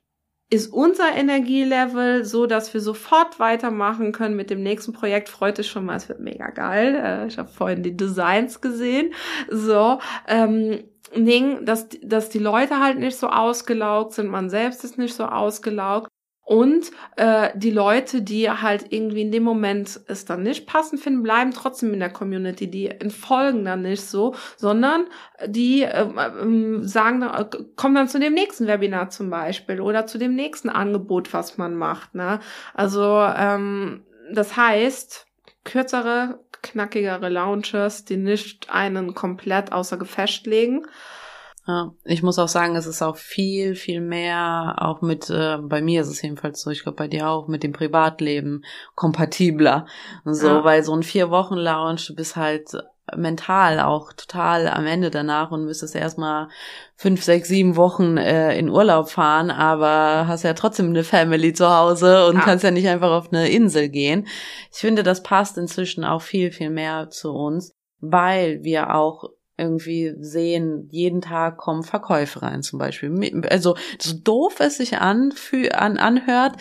ist unser Energielevel so, dass wir sofort weitermachen können mit dem nächsten Projekt. Freut dich schon mal, es wird mega geil. Äh, ich habe vorhin die Designs gesehen. So, ähm, Ding, dass, dass die Leute halt nicht so ausgelaugt sind, man selbst ist nicht so ausgelaugt. Und äh, die Leute, die halt irgendwie in dem Moment es dann nicht passend finden, bleiben trotzdem in der Community. Die entfolgen dann nicht so, sondern die äh, äh, sagen, äh, kommen dann zu dem nächsten Webinar zum Beispiel oder zu dem nächsten Angebot, was man macht. Ne? Also ähm, das heißt, kürzere, knackigere Launches, die nicht einen komplett außer Gefecht legen. Ja, ich muss auch sagen, es ist auch viel, viel mehr, auch mit, äh, bei mir ist es jedenfalls so, ich glaube bei dir auch, mit dem Privatleben kompatibler. So, ja. weil so ein Vier-Wochen-Lounge, du bist halt mental auch total am Ende danach und müsstest erstmal fünf, sechs, sieben Wochen äh, in Urlaub fahren, aber hast ja trotzdem eine Family zu Hause und ja. kannst ja nicht einfach auf eine Insel gehen. Ich finde, das passt inzwischen auch viel, viel mehr zu uns, weil wir auch irgendwie sehen, jeden Tag kommen Verkäufe rein zum Beispiel. Also so doof es sich an, an anhört,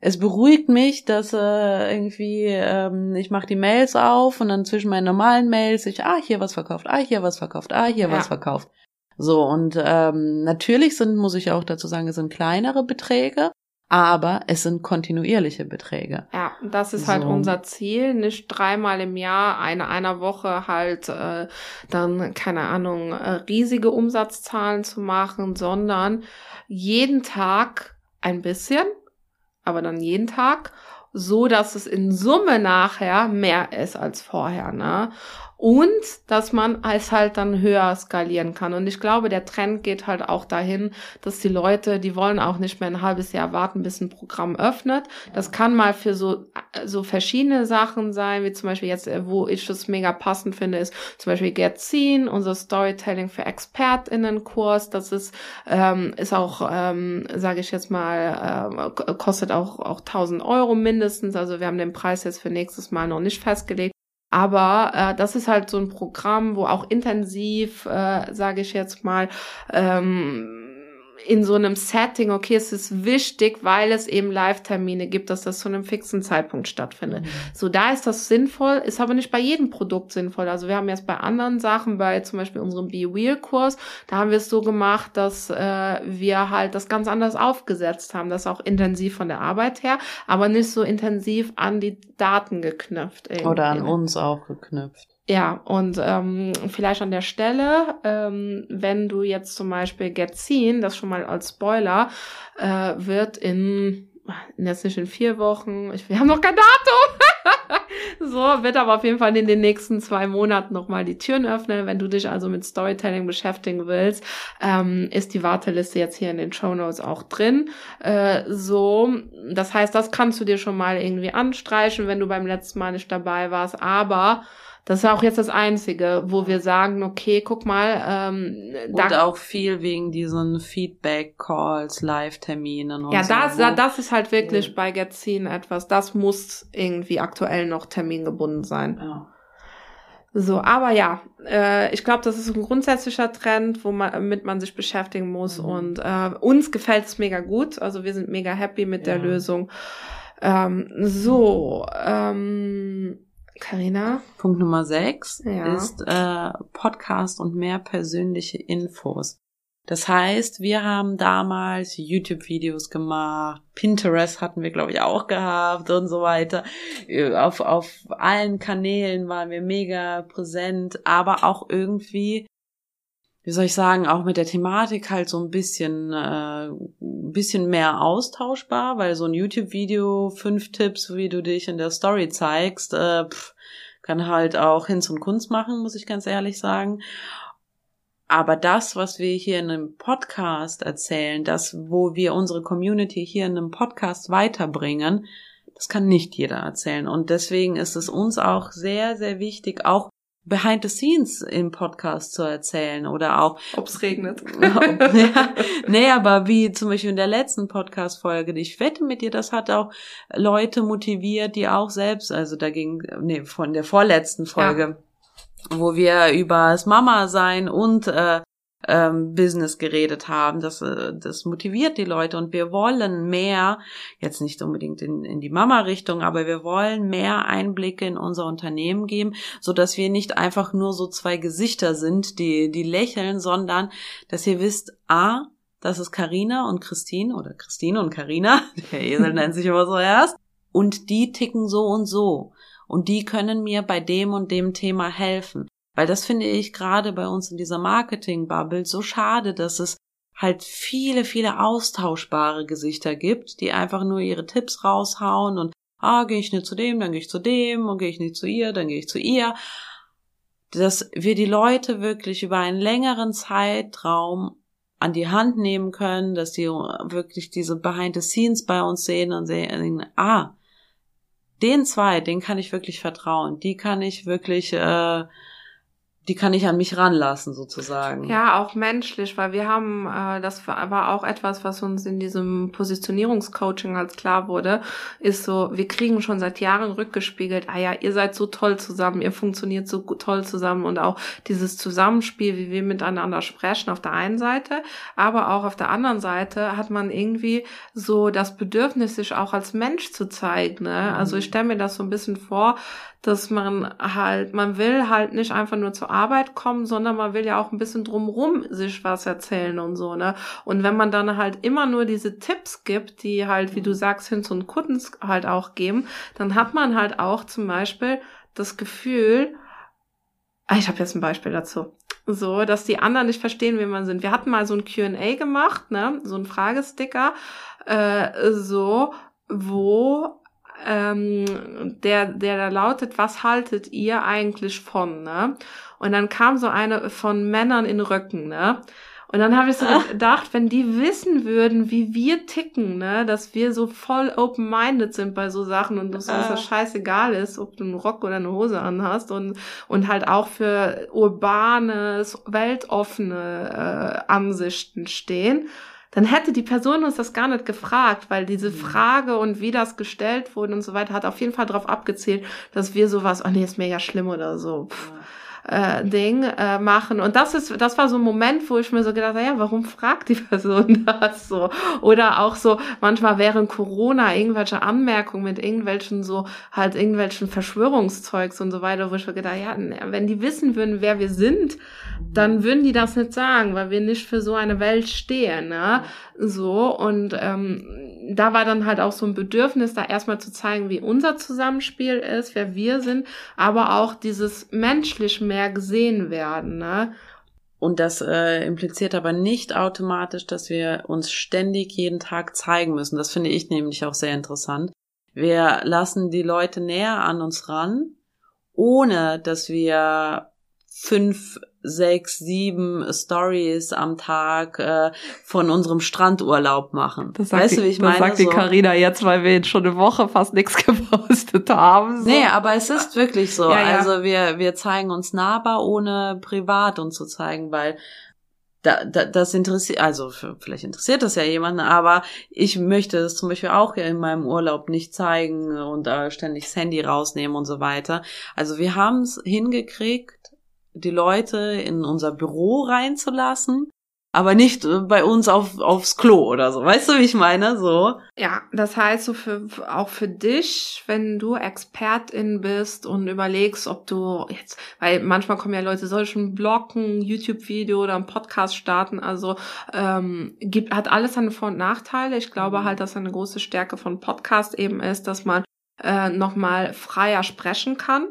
es beruhigt mich, dass äh, irgendwie ähm, ich mache die Mails auf und dann zwischen meinen normalen Mails ich ah hier was verkauft, ah hier was verkauft, ah hier ja. was verkauft. So und ähm, natürlich sind muss ich auch dazu sagen, es sind kleinere Beträge, aber es sind kontinuierliche Beträge. Ja, das ist halt so. unser Ziel, nicht dreimal im Jahr, eine einer Woche halt äh, dann, keine Ahnung, äh, riesige Umsatzzahlen zu machen, sondern jeden Tag ein bisschen, aber dann jeden Tag, so dass es in Summe nachher mehr ist als vorher, ne? Und dass man es halt dann höher skalieren kann. Und ich glaube, der Trend geht halt auch dahin, dass die Leute, die wollen auch nicht mehr ein halbes Jahr warten, bis ein Programm öffnet. Das kann mal für so, so verschiedene Sachen sein, wie zum Beispiel jetzt, äh, wo ich das mega passend finde, ist zum Beispiel Get Seen, unser Storytelling für ExpertInnen-Kurs. Das ist, ähm, ist auch, ähm, sage ich jetzt mal, äh, kostet auch, auch 1000 Euro mindestens. Also wir haben den Preis jetzt für nächstes Mal noch nicht festgelegt. Aber äh, das ist halt so ein Programm, wo auch intensiv, äh, sage ich jetzt mal, ähm, in so einem Setting, okay, es ist wichtig, weil es eben Live-Termine gibt, dass das zu einem fixen Zeitpunkt stattfindet. Mhm. So, da ist das sinnvoll, ist aber nicht bei jedem Produkt sinnvoll. Also wir haben jetzt bei anderen Sachen, bei zum Beispiel unserem Be-Wheel-Kurs, da haben wir es so gemacht, dass äh, wir halt das ganz anders aufgesetzt haben, das auch intensiv von der Arbeit her, aber nicht so intensiv an die Daten geknüpft. Irgendwie. Oder an uns auch geknüpft. Ja, und ähm, vielleicht an der Stelle, ähm, wenn du jetzt zum Beispiel Get Seen, das schon mal als Spoiler, äh, wird in, jetzt nicht in vier Wochen, ich, wir haben noch kein Datum, [laughs] so, wird aber auf jeden Fall in den nächsten zwei Monaten nochmal die Türen öffnen. Wenn du dich also mit Storytelling beschäftigen willst, ähm, ist die Warteliste jetzt hier in den Show Notes auch drin. Äh, so, das heißt, das kannst du dir schon mal irgendwie anstreichen, wenn du beim letzten Mal nicht dabei warst, aber Das ist auch jetzt das Einzige, wo wir sagen, okay, guck mal, ähm, da und auch viel wegen diesen Feedback-Calls, Live-Terminen und ja, so. Ja, das, das ist halt wirklich ja. bei Getzin etwas, das muss irgendwie aktuell noch termingebunden sein. Ja. So, aber ja, äh, ich glaube, das ist ein grundsätzlicher Trend, wo man, mit man sich beschäftigen muss. Mhm. Und äh, uns gefällt es mega gut. Also wir sind mega happy mit ja. der Lösung. Ähm, so, ähm, Carina. Punkt Nummer sechs ja. ist äh, Podcast und mehr persönliche Infos. Das heißt, wir haben damals YouTube-Videos gemacht, Pinterest hatten wir, glaube ich, auch gehabt und so weiter. Auf, auf allen Kanälen waren wir mega präsent, aber auch irgendwie, wie soll ich sagen, auch mit der Thematik halt so ein bisschen, äh, ein bisschen mehr austauschbar, weil so ein YouTube-Video, fünf Tipps, wie du dich in der Story zeigst, äh, pff, kann halt auch Hinz und Kunst machen, muss ich ganz ehrlich sagen. Aber das, was wir hier in einem Podcast erzählen, das, wo wir unsere Community hier in einem Podcast weiterbringen, das kann nicht jeder erzählen. Und deswegen ist es uns auch sehr, sehr wichtig, auch behind the scenes im Podcast zu erzählen oder auch. Ob's regnet. [laughs] ja, nee, aber wie zum Beispiel in der letzten Podcast-Folge, ich wette mit dir, das hat auch Leute motiviert, die auch selbst, also da ging, nee, von der vorletzten Folge. Ja wo wir über das Mama sein und äh, ähm, Business geredet haben. Das, äh, das motiviert die Leute und wir wollen mehr, jetzt nicht unbedingt in, in die Mama-Richtung, aber wir wollen mehr Einblicke in unser Unternehmen geben, so dass wir nicht einfach nur so zwei Gesichter sind, die, die lächeln, sondern dass ihr wisst, a, das ist Karina und Christine oder Christine und Karina, [laughs] der Esel nennt sich immer so erst, und die ticken so und so und die können mir bei dem und dem Thema helfen. Weil das finde ich gerade bei uns in dieser Marketing-Bubble so schade, dass es halt viele, viele austauschbare Gesichter gibt, die einfach nur ihre Tipps raushauen und ah, gehe ich nicht zu dem, dann gehe ich zu dem und gehe ich nicht zu ihr, dann gehe ich zu ihr. Dass wir die Leute wirklich über einen längeren Zeitraum an die Hand nehmen können, dass die wirklich diese Behind the Scenes bei uns sehen und sehen, ah, den zwei, den kann ich wirklich vertrauen. Die kann ich wirklich, äh, die kann ich an mich ranlassen sozusagen. Ja, auch menschlich, weil wir haben, äh, das war auch etwas, was uns in diesem Positionierungscoaching als klar wurde, ist so, wir kriegen schon seit Jahren rückgespiegelt, ah ja, ihr seid so toll zusammen, ihr funktioniert so toll zusammen und auch dieses Zusammenspiel, wie wir miteinander sprechen auf der einen Seite, aber auch auf der anderen Seite hat man irgendwie so das Bedürfnis, sich auch als Mensch zu zeigen. Ne? Also ich stelle mir das so ein bisschen vor, dass man halt, man will halt nicht einfach nur zur Arbeit kommen, sondern man will ja auch ein bisschen drumrum sich was erzählen und so, ne? Und wenn man dann halt immer nur diese Tipps gibt, die halt, wie du sagst, Hinz und Kuttens halt auch geben, dann hat man halt auch zum Beispiel das Gefühl, ah, ich habe jetzt ein Beispiel dazu. So, dass die anderen nicht verstehen, wie man sind. Wir hatten mal so ein Q&A gemacht, ne, so ein Fragesticker, äh, so, wo ähm, der, der da lautet, was haltet ihr eigentlich von, ne? Und dann kam so eine von Männern in Röcken, ne? Und dann habe ich so ah. gedacht, wenn die wissen würden, wie wir ticken, ne, dass wir so voll open-minded sind bei so Sachen und dass uns das ah. scheißegal ist, ob du einen Rock oder eine Hose anhast und, und halt auch für urbanes, weltoffene äh, Ansichten stehen dann hätte die Person uns das gar nicht gefragt, weil diese mhm. Frage und wie das gestellt wurde und so weiter hat auf jeden Fall darauf abgezählt, dass wir sowas, oh nee, ist mega schlimm oder so. Pff. Ja äh, Ding äh, machen. Und das ist, das war so ein Moment, wo ich mir so gedacht habe, ja, warum fragt die [laughs] Person das so? Oder auch so manchmal während Corona irgendwelche Anmerkungen mit irgendwelchen so halt irgendwelchen Verschwörungszeugs und so weiter, wo ich mir gedacht, ja, wenn die wissen würden, wer wir sind, dann würden die das nicht sagen, weil wir nicht für so eine Welt stehen, ne? So und ähm, da war dann halt auch so ein Bedürfnis, da erstmal zu zeigen, wie unser Zusammenspiel ist, wer wir sind, aber auch dieses menschlich mehr gesehen werden. Ne? Und das äh, impliziert aber nicht automatisch, dass wir uns ständig jeden Tag zeigen müssen. Das finde ich nämlich auch sehr interessant. Wir lassen die Leute näher an uns ran, ohne dass wir fünf sechs, sieben Stories am Tag äh, von unserem Strandurlaub machen. Das weißt die, du, wie ich das meine? Das sagt die Carina jetzt, weil wir jetzt schon eine Woche fast nichts [laughs] gepostet haben. So. Nee, aber es ist wirklich so. Ja, ja. Also wir, wir zeigen uns nahbar, ohne privat uns zu zeigen, weil da, da, das interessiert, also vielleicht interessiert das ja jemanden, aber ich möchte das zum Beispiel auch in meinem Urlaub nicht zeigen und äh, ständig das Handy rausnehmen und so weiter. Also wir haben es hingekriegt, die Leute in unser Büro reinzulassen, aber nicht äh, bei uns auf, aufs Klo oder so. Weißt du, wie ich meine? So. Ja, das heißt so für, auch für dich, wenn du Expertin bist und überlegst, ob du jetzt, weil manchmal kommen ja Leute, soll schon Bloggen, YouTube-Video oder einen Podcast starten, also ähm, gibt, hat alles seine Vor- und Nachteile. Ich glaube mhm. halt, dass eine große Stärke von Podcast eben ist, dass man äh, nochmal freier sprechen kann.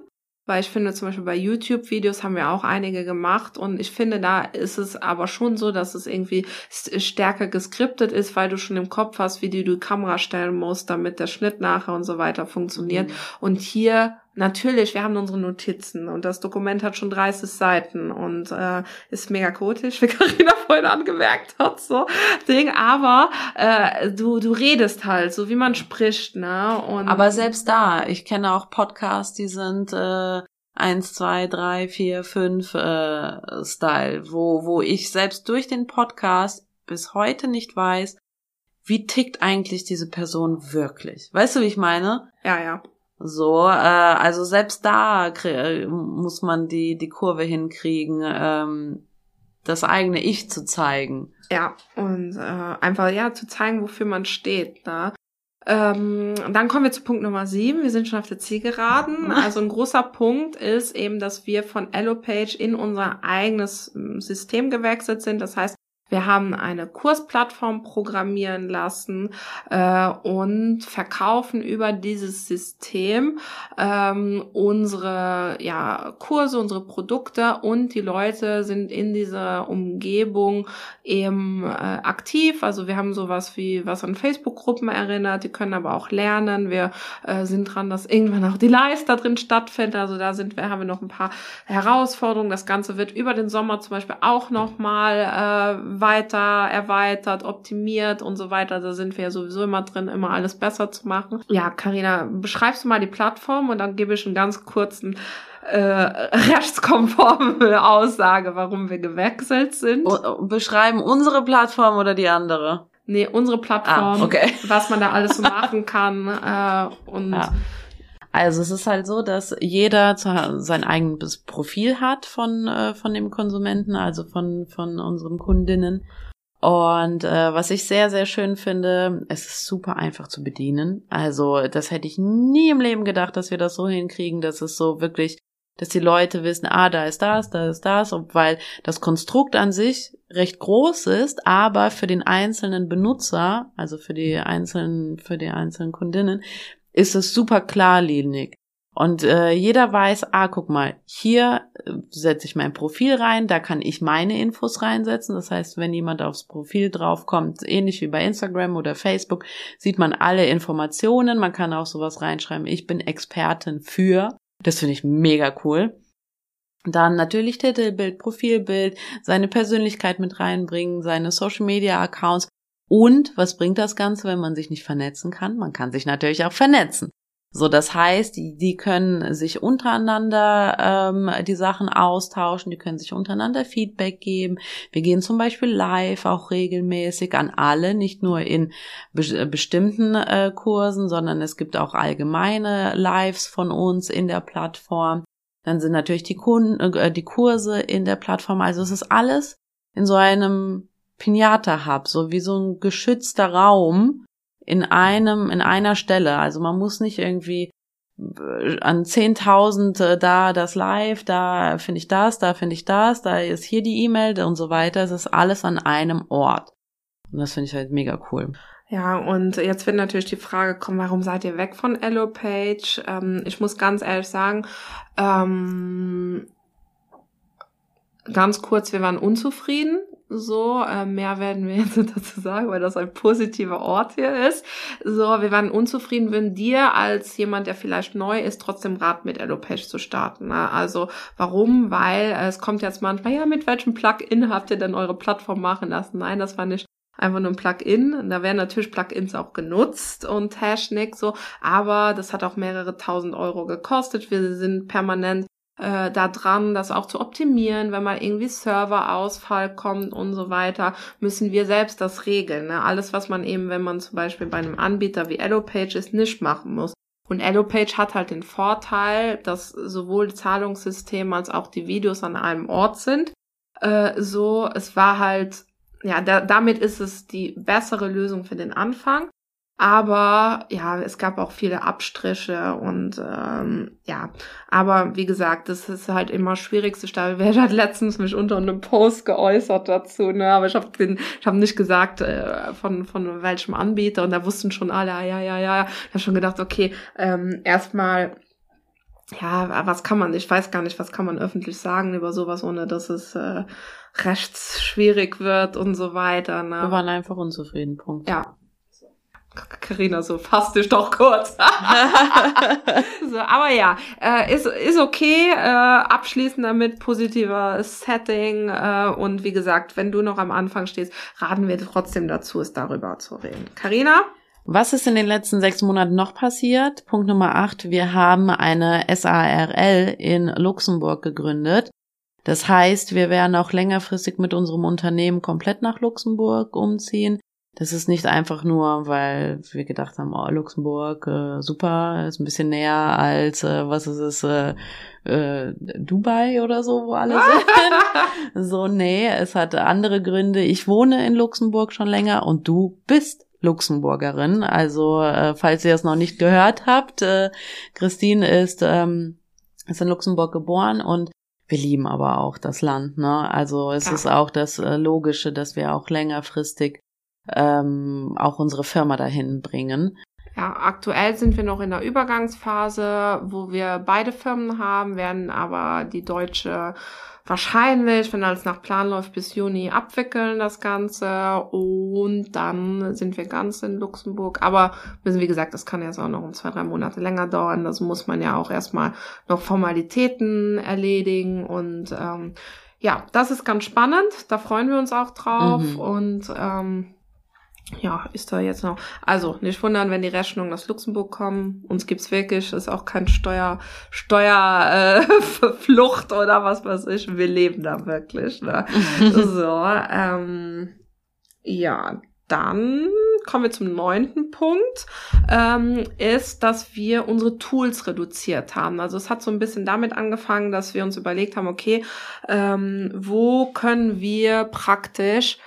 Weil ich finde, zum Beispiel bei YouTube-Videos haben wir auch einige gemacht und ich finde, da ist es aber schon so, dass es irgendwie stärker geskriptet ist, weil du schon im Kopf hast, wie du die Kamera stellen musst, damit der Schnitt nachher und so weiter funktioniert. Mhm. Und hier Natürlich, wir haben unsere Notizen und das Dokument hat schon 30 Seiten und äh, ist mega kotisch, [laughs] wie Carina vorhin angemerkt hat, so Ding. Aber äh, du du redest halt, so wie man spricht, ne? Und aber selbst da, ich kenne auch Podcasts, die sind äh, eins, zwei, drei, vier, fünf äh, Style, wo wo ich selbst durch den Podcast bis heute nicht weiß, wie tickt eigentlich diese Person wirklich. Weißt du, wie ich meine? Ja, ja. So, äh, also selbst da muss man die, die Kurve hinkriegen, ähm, das eigene Ich zu zeigen. Ja, und äh, einfach ja zu zeigen, wofür man steht. Ne? Ähm, dann kommen wir zu Punkt Nummer sieben. Wir sind schon auf der Zielgeraden. [laughs] Also ein großer Punkt ist eben, dass wir von EloPage in unser eigenes hm, System gewechselt sind. Das heißt, wir haben eine Kursplattform programmieren lassen äh, und verkaufen über dieses System ähm, unsere ja, Kurse, unsere Produkte und die Leute sind in dieser Umgebung eben äh, aktiv. Also wir haben sowas wie was an Facebook-Gruppen erinnert, die können aber auch lernen. Wir äh, sind dran, dass irgendwann auch die Lives da drin stattfinden. Also da sind wir, haben wir noch ein paar Herausforderungen. Das Ganze wird über den Sommer zum Beispiel auch nochmal äh, weiter erweitert, optimiert und so weiter. Da sind wir ja sowieso immer drin, immer alles besser zu machen. Ja, Karina, beschreibst du mal die Plattform und dann gebe ich einen ganz kurzen äh, [laughs] rechtskonforme Aussage, warum wir gewechselt sind. Beschreiben unsere Plattform oder die andere? Nee, unsere Plattform, ah, okay. was man da alles so [laughs] machen kann äh, und ja. Also es ist halt so, dass jeder sein eigenes Profil hat von, äh, von dem Konsumenten, also von, von unseren Kundinnen. Und äh, was ich sehr, sehr schön finde, es ist super einfach zu bedienen. Also das hätte ich nie im Leben gedacht, dass wir das so hinkriegen, dass es so wirklich, dass die Leute wissen, ah, da ist das, da ist das, weil das Konstrukt an sich recht groß ist, aber für den einzelnen Benutzer, also für die einzelnen, für die einzelnen Kundinnen, ist es super klarlinig. Und äh, jeder weiß, ah, guck mal, hier äh, setze ich mein Profil rein, da kann ich meine Infos reinsetzen. Das heißt, wenn jemand aufs Profil draufkommt, ähnlich wie bei Instagram oder Facebook, sieht man alle Informationen. Man kann auch sowas reinschreiben, ich bin Expertin für. Das finde ich mega cool. Dann natürlich Titelbild, Profilbild, seine Persönlichkeit mit reinbringen, seine Social Media Accounts. Und was bringt das Ganze, wenn man sich nicht vernetzen kann? Man kann sich natürlich auch vernetzen. So, das heißt, die, die können sich untereinander ähm, die Sachen austauschen, die können sich untereinander Feedback geben. Wir gehen zum Beispiel live auch regelmäßig an alle, nicht nur in be äh, bestimmten äh, Kursen, sondern es gibt auch allgemeine Lives von uns in der Plattform. Dann sind natürlich die Kunden, äh, die Kurse in der Plattform. Also es ist alles in so einem Pinata Hub, so wie so ein geschützter Raum in einem, in einer Stelle. Also man muss nicht irgendwie äh, an 10.000 äh, da das Live, da finde ich das, da finde ich das, da ist hier die E-Mail und so weiter. Es ist alles an einem Ort. Und das finde ich halt mega cool. Ja, und jetzt wird natürlich die Frage kommen, warum seid ihr weg von EloPage? Ähm, ich muss ganz ehrlich sagen, ähm, ganz kurz, wir waren unzufrieden So, äh, mehr werden wir [laughs] jetzt dazu sagen, weil das ein positiver Ort hier ist. So, wir waren unzufrieden, wenn dir als jemand, der vielleicht neu ist, trotzdem rat mit Elopage zu starten. Ne? Also, warum? Weil äh, es kommt jetzt manchmal, ja, mit welchem Plugin habt ihr denn eure Plattform machen lassen? Nein, das war nicht einfach nur ein Plugin. Da werden natürlich Plugins auch genutzt und Hashnik so, aber das hat auch mehrere tausend Euro gekostet. Wir sind permanent äh, da dran, das auch zu optimieren, wenn mal irgendwie Serverausfall kommt und so weiter, müssen wir selbst das regeln. Ne? Alles, was man eben, wenn man zum Beispiel bei einem Anbieter wie Elopage ist, nicht machen muss. Und Elopage hat halt den Vorteil, dass sowohl Zahlungssystem als auch die Videos an einem Ort sind. Äh, so, es war halt ja, da, damit ist es die bessere Lösung für den Anfang. Aber ja, es gab auch viele Abstriche und ähm, ja, aber wie gesagt, das ist halt immer schwierigste Stelle. [laughs] Wer hat letztens mich unter einem Post geäußert dazu, ne? Aber ich habe ich hab nicht gesagt äh, von von welchem Anbieter und da wussten schon alle, ja, ja, ja, ja. Ich habe schon gedacht, okay, ähm, erstmal ja, was kann man, ich weiß gar nicht, was kann man öffentlich sagen über sowas, ohne dass es äh, rechtsschwierig wird und so weiter. Ne? Wir waren einfach unzufrieden, Punkt. Ja. Carina, so fass dich doch kurz. [laughs] so, aber ja, äh, ist, ist okay. Äh, abschließend damit positiver Setting. Äh, und wie gesagt, wenn du noch am Anfang stehst, raten wir trotzdem dazu, es darüber zu reden. Carina? Was ist in den letzten sechs Monaten noch passiert? Punkt Nummer acht. Wir haben eine SARL in Luxemburg gegründet. Das heißt, wir werden auch längerfristig mit unserem Unternehmen komplett nach Luxemburg umziehen. Das ist nicht einfach nur, weil wir gedacht haben, oh, Luxemburg, äh, super, ist ein bisschen näher als, äh, was ist es, äh, äh, Dubai oder so, wo alle [laughs] sind. so, nee, es hat andere Gründe. Ich wohne in Luxemburg schon länger und du bist Luxemburgerin. Also äh, falls ihr es noch nicht gehört habt, äh, Christine ist, ähm, ist in Luxemburg geboren und wir lieben aber auch das Land. Ne? Also es ja. ist auch das äh, Logische, dass wir auch längerfristig ähm, auch unsere Firma dahin bringen. Ja, aktuell sind wir noch in der Übergangsphase, wo wir beide Firmen haben, werden aber die deutsche wahrscheinlich, wenn alles nach Plan läuft, bis Juni abwickeln das Ganze und dann sind wir ganz in Luxemburg. Aber wie gesagt, das kann jetzt auch noch um zwei, drei Monate länger dauern. Das muss man ja auch erstmal noch Formalitäten erledigen und ähm, ja, das ist ganz spannend. Da freuen wir uns auch drauf mhm. und ähm, ja, ist da jetzt noch. Also, nicht wundern, wenn die Rechnungen aus Luxemburg kommen. Uns gibt's wirklich, ist auch kein Steuer, Steuerflucht äh, [laughs] oder was weiß ich. Wir leben da wirklich. Ne? [laughs] so, ähm, ja, dann kommen wir zum neunten Punkt, ähm, ist, dass wir unsere Tools reduziert haben. Also es hat so ein bisschen damit angefangen, dass wir uns überlegt haben, okay, ähm, wo können wir praktisch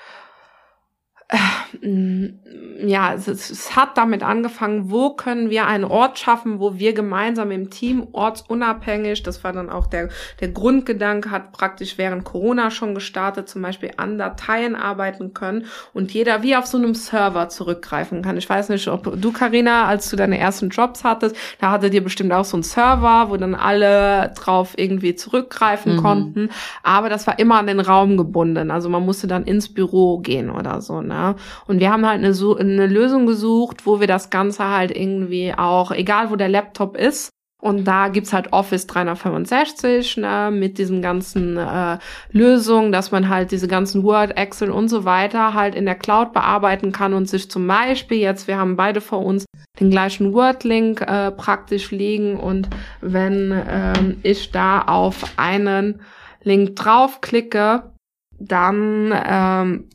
ja, es, es, hat damit angefangen, wo können wir einen Ort schaffen, wo wir gemeinsam im Team, ortsunabhängig, das war dann auch der, der Grundgedanke, hat praktisch während Corona schon gestartet, zum Beispiel an Dateien arbeiten können und jeder wie auf so einem Server zurückgreifen kann. Ich weiß nicht, ob du, Karina, als du deine ersten Jobs hattest, da hattet ihr bestimmt auch so einen Server, wo dann alle drauf irgendwie zurückgreifen mhm. konnten, aber das war immer an den Raum gebunden, also man musste dann ins Büro gehen oder so, ne? Ne? Und wir haben halt eine, eine Lösung gesucht, wo wir das Ganze halt irgendwie auch, egal wo der Laptop ist, und da gibt's halt Office 365 ne, mit diesen ganzen äh, Lösungen, dass man halt diese ganzen Word, Excel und so weiter halt in der Cloud bearbeiten kann und sich zum Beispiel jetzt, wir haben beide vor uns den gleichen Word-Link äh, praktisch liegen und wenn ähm, ich da auf einen Link draufklicke, dann ähm,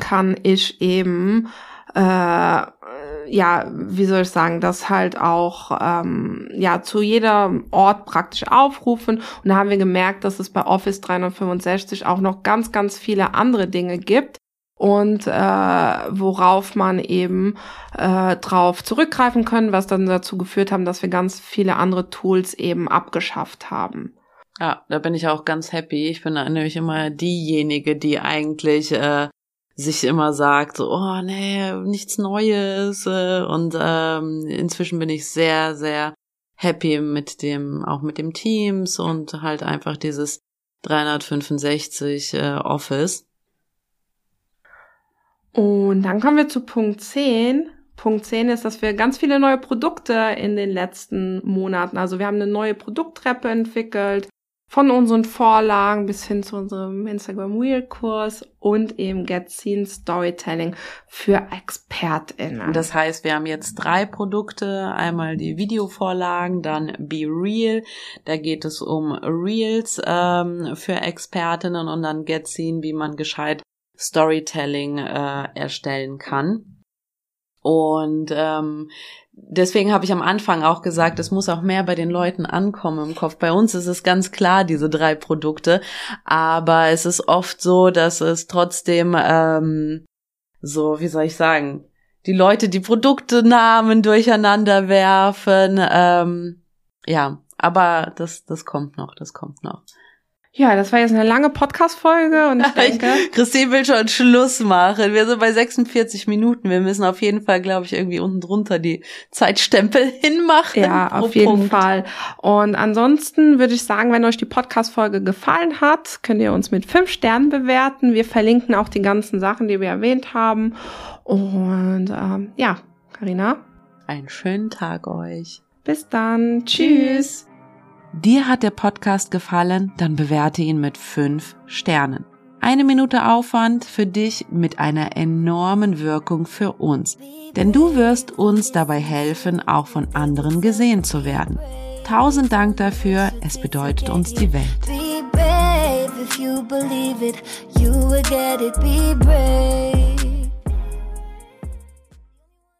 kann ich eben äh, ja, wie soll ich sagen, das halt auch ähm, ja zu jeder Ort praktisch aufrufen. Und da haben wir gemerkt, dass es bei Office 365 auch noch ganz, ganz viele andere Dinge gibt und äh, worauf man eben äh, drauf zurückgreifen können, was dann dazu geführt haben, dass wir ganz viele andere Tools eben abgeschafft haben. Ja, da bin ich auch ganz happy. Ich bin nämlich immer diejenige, die eigentlich äh, sich immer sagt, so, oh nee, nichts Neues. Äh, und ähm, inzwischen bin ich sehr, sehr happy mit dem, auch mit dem Teams und halt einfach dieses 365 äh, Office. Und dann kommen wir zu Punkt 10. Punkt 10 ist, dass wir ganz viele neue Produkte in den letzten Monaten, also wir haben eine neue Produkttreppe entwickelt, von unseren Vorlagen bis hin zu unserem Instagram Wheel Kurs und eben Get Seen Storytelling für ExpertInnen. Das heißt, wir haben jetzt drei Produkte. Einmal die Videovorlagen, dann Be Real. Da geht es um Reels ähm, für Expertinnen und dann Get Seen, wie man gescheit Storytelling äh, erstellen kann. Und ähm, deswegen habe ich am Anfang auch gesagt, es muss auch mehr bei den Leuten ankommen im Kopf. Bei uns ist es ganz klar, diese drei Produkte, aber es ist oft so, dass es trotzdem ähm, so, wie soll ich sagen, die Leute die Produktenamen durcheinander werfen. Ähm, ja, aber das, das kommt noch, das kommt noch. Ja, das war jetzt eine lange Podcast-Folge und ich [laughs] denke. Christine will schon Schluss machen. Wir sind bei 46 Minuten. Wir müssen auf jeden Fall, glaube ich, irgendwie unten drunter die Zeitstempel [laughs] hinmachen. Ja, auf jeden Punkt. Fall. Und ansonsten würde ich sagen, wenn euch die Podcast-Folge gefallen hat, könnt ihr uns mit fünf Sternen bewerten. Wir verlinken auch die ganzen Sachen, die wir erwähnt haben. Und ähm, ja, Karina. Einen schönen Tag euch. Bis dann. Tschüss. Dir hat der Podcast gefallen, dann bewerte ihn mit fünf Sternen. Eine Minute Aufwand für dich mit einer enormen Wirkung für uns. Denn du wirst uns dabei helfen, auch von anderen gesehen zu werden. Tausend Dank dafür, es bedeutet uns die Welt.